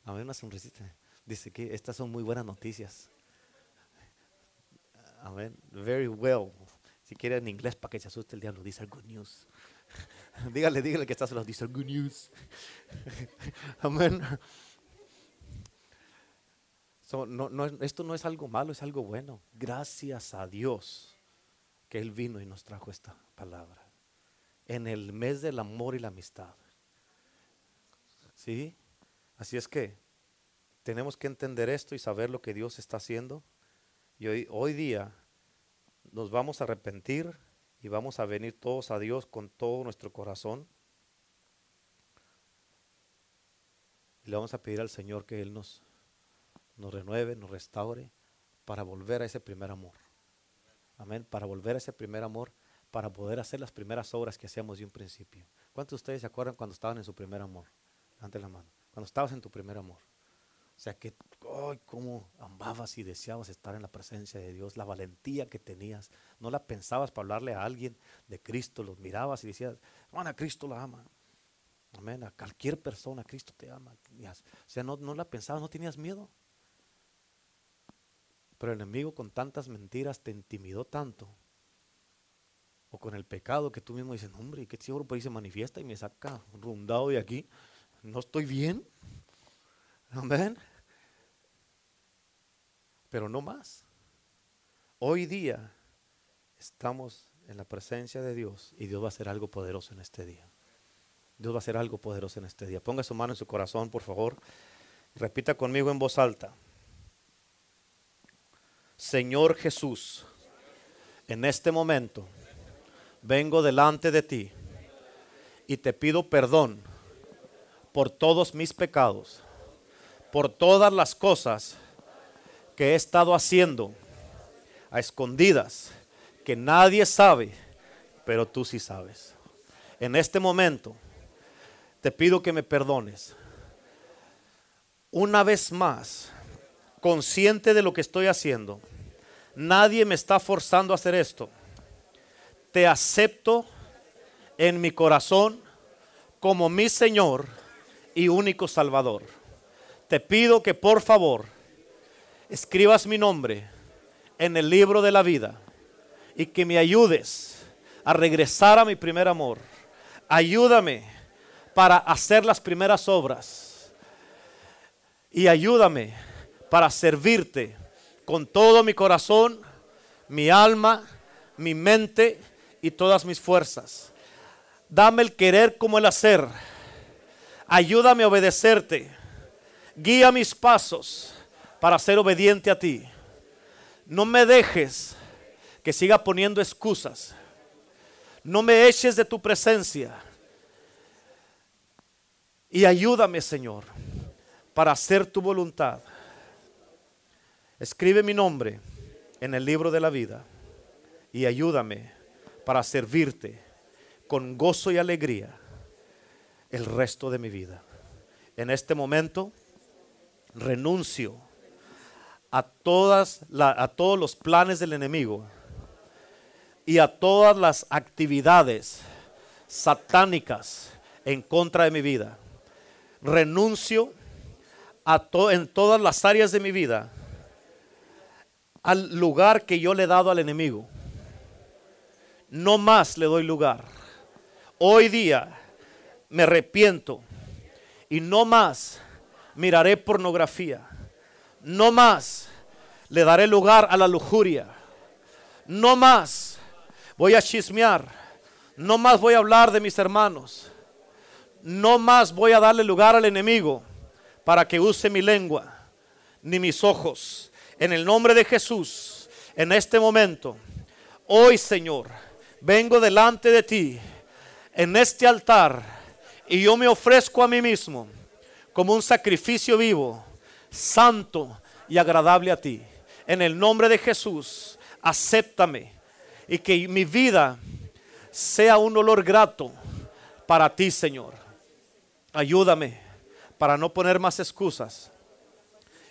A ver, una sonrisita. Dice que estas son muy buenas noticias. Amén. Very well. Si quiere en inglés para que se asuste el diablo, dice good news. dígale, dígale que está a su lado. Dice good news. Amén. No, esto no es algo malo, es algo bueno. Gracias a Dios que Él vino y nos trajo esta palabra. En el mes del amor y la amistad. ¿Sí? Así es que tenemos que entender esto y saber lo que Dios está haciendo. Y hoy, hoy día nos vamos a arrepentir y vamos a venir todos a Dios con todo nuestro corazón. Y le vamos a pedir al Señor que Él nos nos renueve, nos restaure para volver a ese primer amor. Amén. Para volver a ese primer amor, para poder hacer las primeras obras que hacíamos de un principio. ¿Cuántos de ustedes se acuerdan cuando estaban en su primer amor? Ante la mano. Cuando estabas en tu primer amor. O sea que, ¡ay, cómo amabas y deseabas estar en la presencia de Dios! La valentía que tenías. No la pensabas para hablarle a alguien de Cristo. Los mirabas y decías, a Cristo la ama. Amén. A cualquier persona, Cristo te ama. O sea, no, no la pensabas, no tenías miedo. Pero el enemigo con tantas mentiras te intimidó tanto. O con el pecado que tú mismo dices, hombre, ¿y qué seguro por ahí se manifiesta y me saca rundado de aquí? ¿No estoy bien? Amén. Pero no más. Hoy día estamos en la presencia de Dios y Dios va a hacer algo poderoso en este día. Dios va a hacer algo poderoso en este día. Ponga su mano en su corazón, por favor. Repita conmigo en voz alta. Señor Jesús, en este momento vengo delante de ti y te pido perdón por todos mis pecados, por todas las cosas que he estado haciendo a escondidas, que nadie sabe, pero tú sí sabes. En este momento te pido que me perdones. Una vez más, consciente de lo que estoy haciendo. Nadie me está forzando a hacer esto. Te acepto en mi corazón como mi Señor y único Salvador. Te pido que por favor escribas mi nombre en el libro de la vida y que me ayudes a regresar a mi primer amor. Ayúdame para hacer las primeras obras y ayúdame para servirte con todo mi corazón, mi alma, mi mente y todas mis fuerzas. Dame el querer como el hacer. Ayúdame a obedecerte. Guía mis pasos para ser obediente a ti. No me dejes que siga poniendo excusas. No me eches de tu presencia. Y ayúdame, Señor, para hacer tu voluntad. Escribe mi nombre en el libro de la vida y ayúdame para servirte con gozo y alegría el resto de mi vida. En este momento renuncio a, todas a todos los planes del enemigo y a todas las actividades satánicas en contra de mi vida. Renuncio a en todas las áreas de mi vida al lugar que yo le he dado al enemigo. No más le doy lugar. Hoy día me arrepiento y no más miraré pornografía. No más le daré lugar a la lujuria. No más voy a chismear. No más voy a hablar de mis hermanos. No más voy a darle lugar al enemigo para que use mi lengua ni mis ojos. En el nombre de Jesús, en este momento, hoy Señor, vengo delante de ti, en este altar, y yo me ofrezco a mí mismo como un sacrificio vivo, santo y agradable a ti. En el nombre de Jesús, acéptame y que mi vida sea un olor grato para ti, Señor. Ayúdame para no poner más excusas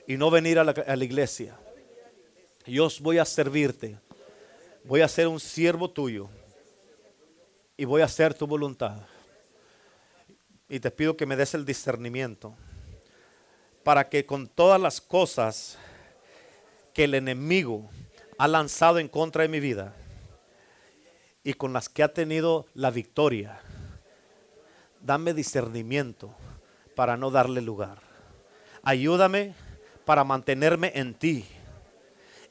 y no venir a la, iglesia. Yo voy a servirte. Voy a ser un siervo tuyo y voy a hacer tu voluntad. Y te pido que me des el discernimiento para que con todas las cosas que el enemigo ha lanzado en contra de mi vida y con las que ha tenido la victoria, dame discernimiento para no darle lugar. Ayúdame para mantenerme en ti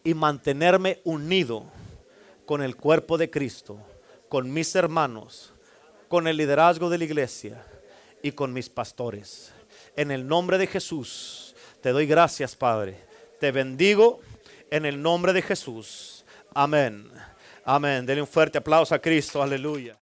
y mantenerme unido con el cuerpo de Cristo, con mis hermanos, con el liderazgo de la iglesia y con mis pastores. En el nombre de Jesús, te doy gracias, Padre. Te bendigo en el nombre de Jesús. Amén. Amén. Denle un fuerte aplauso a Cristo. Aleluya.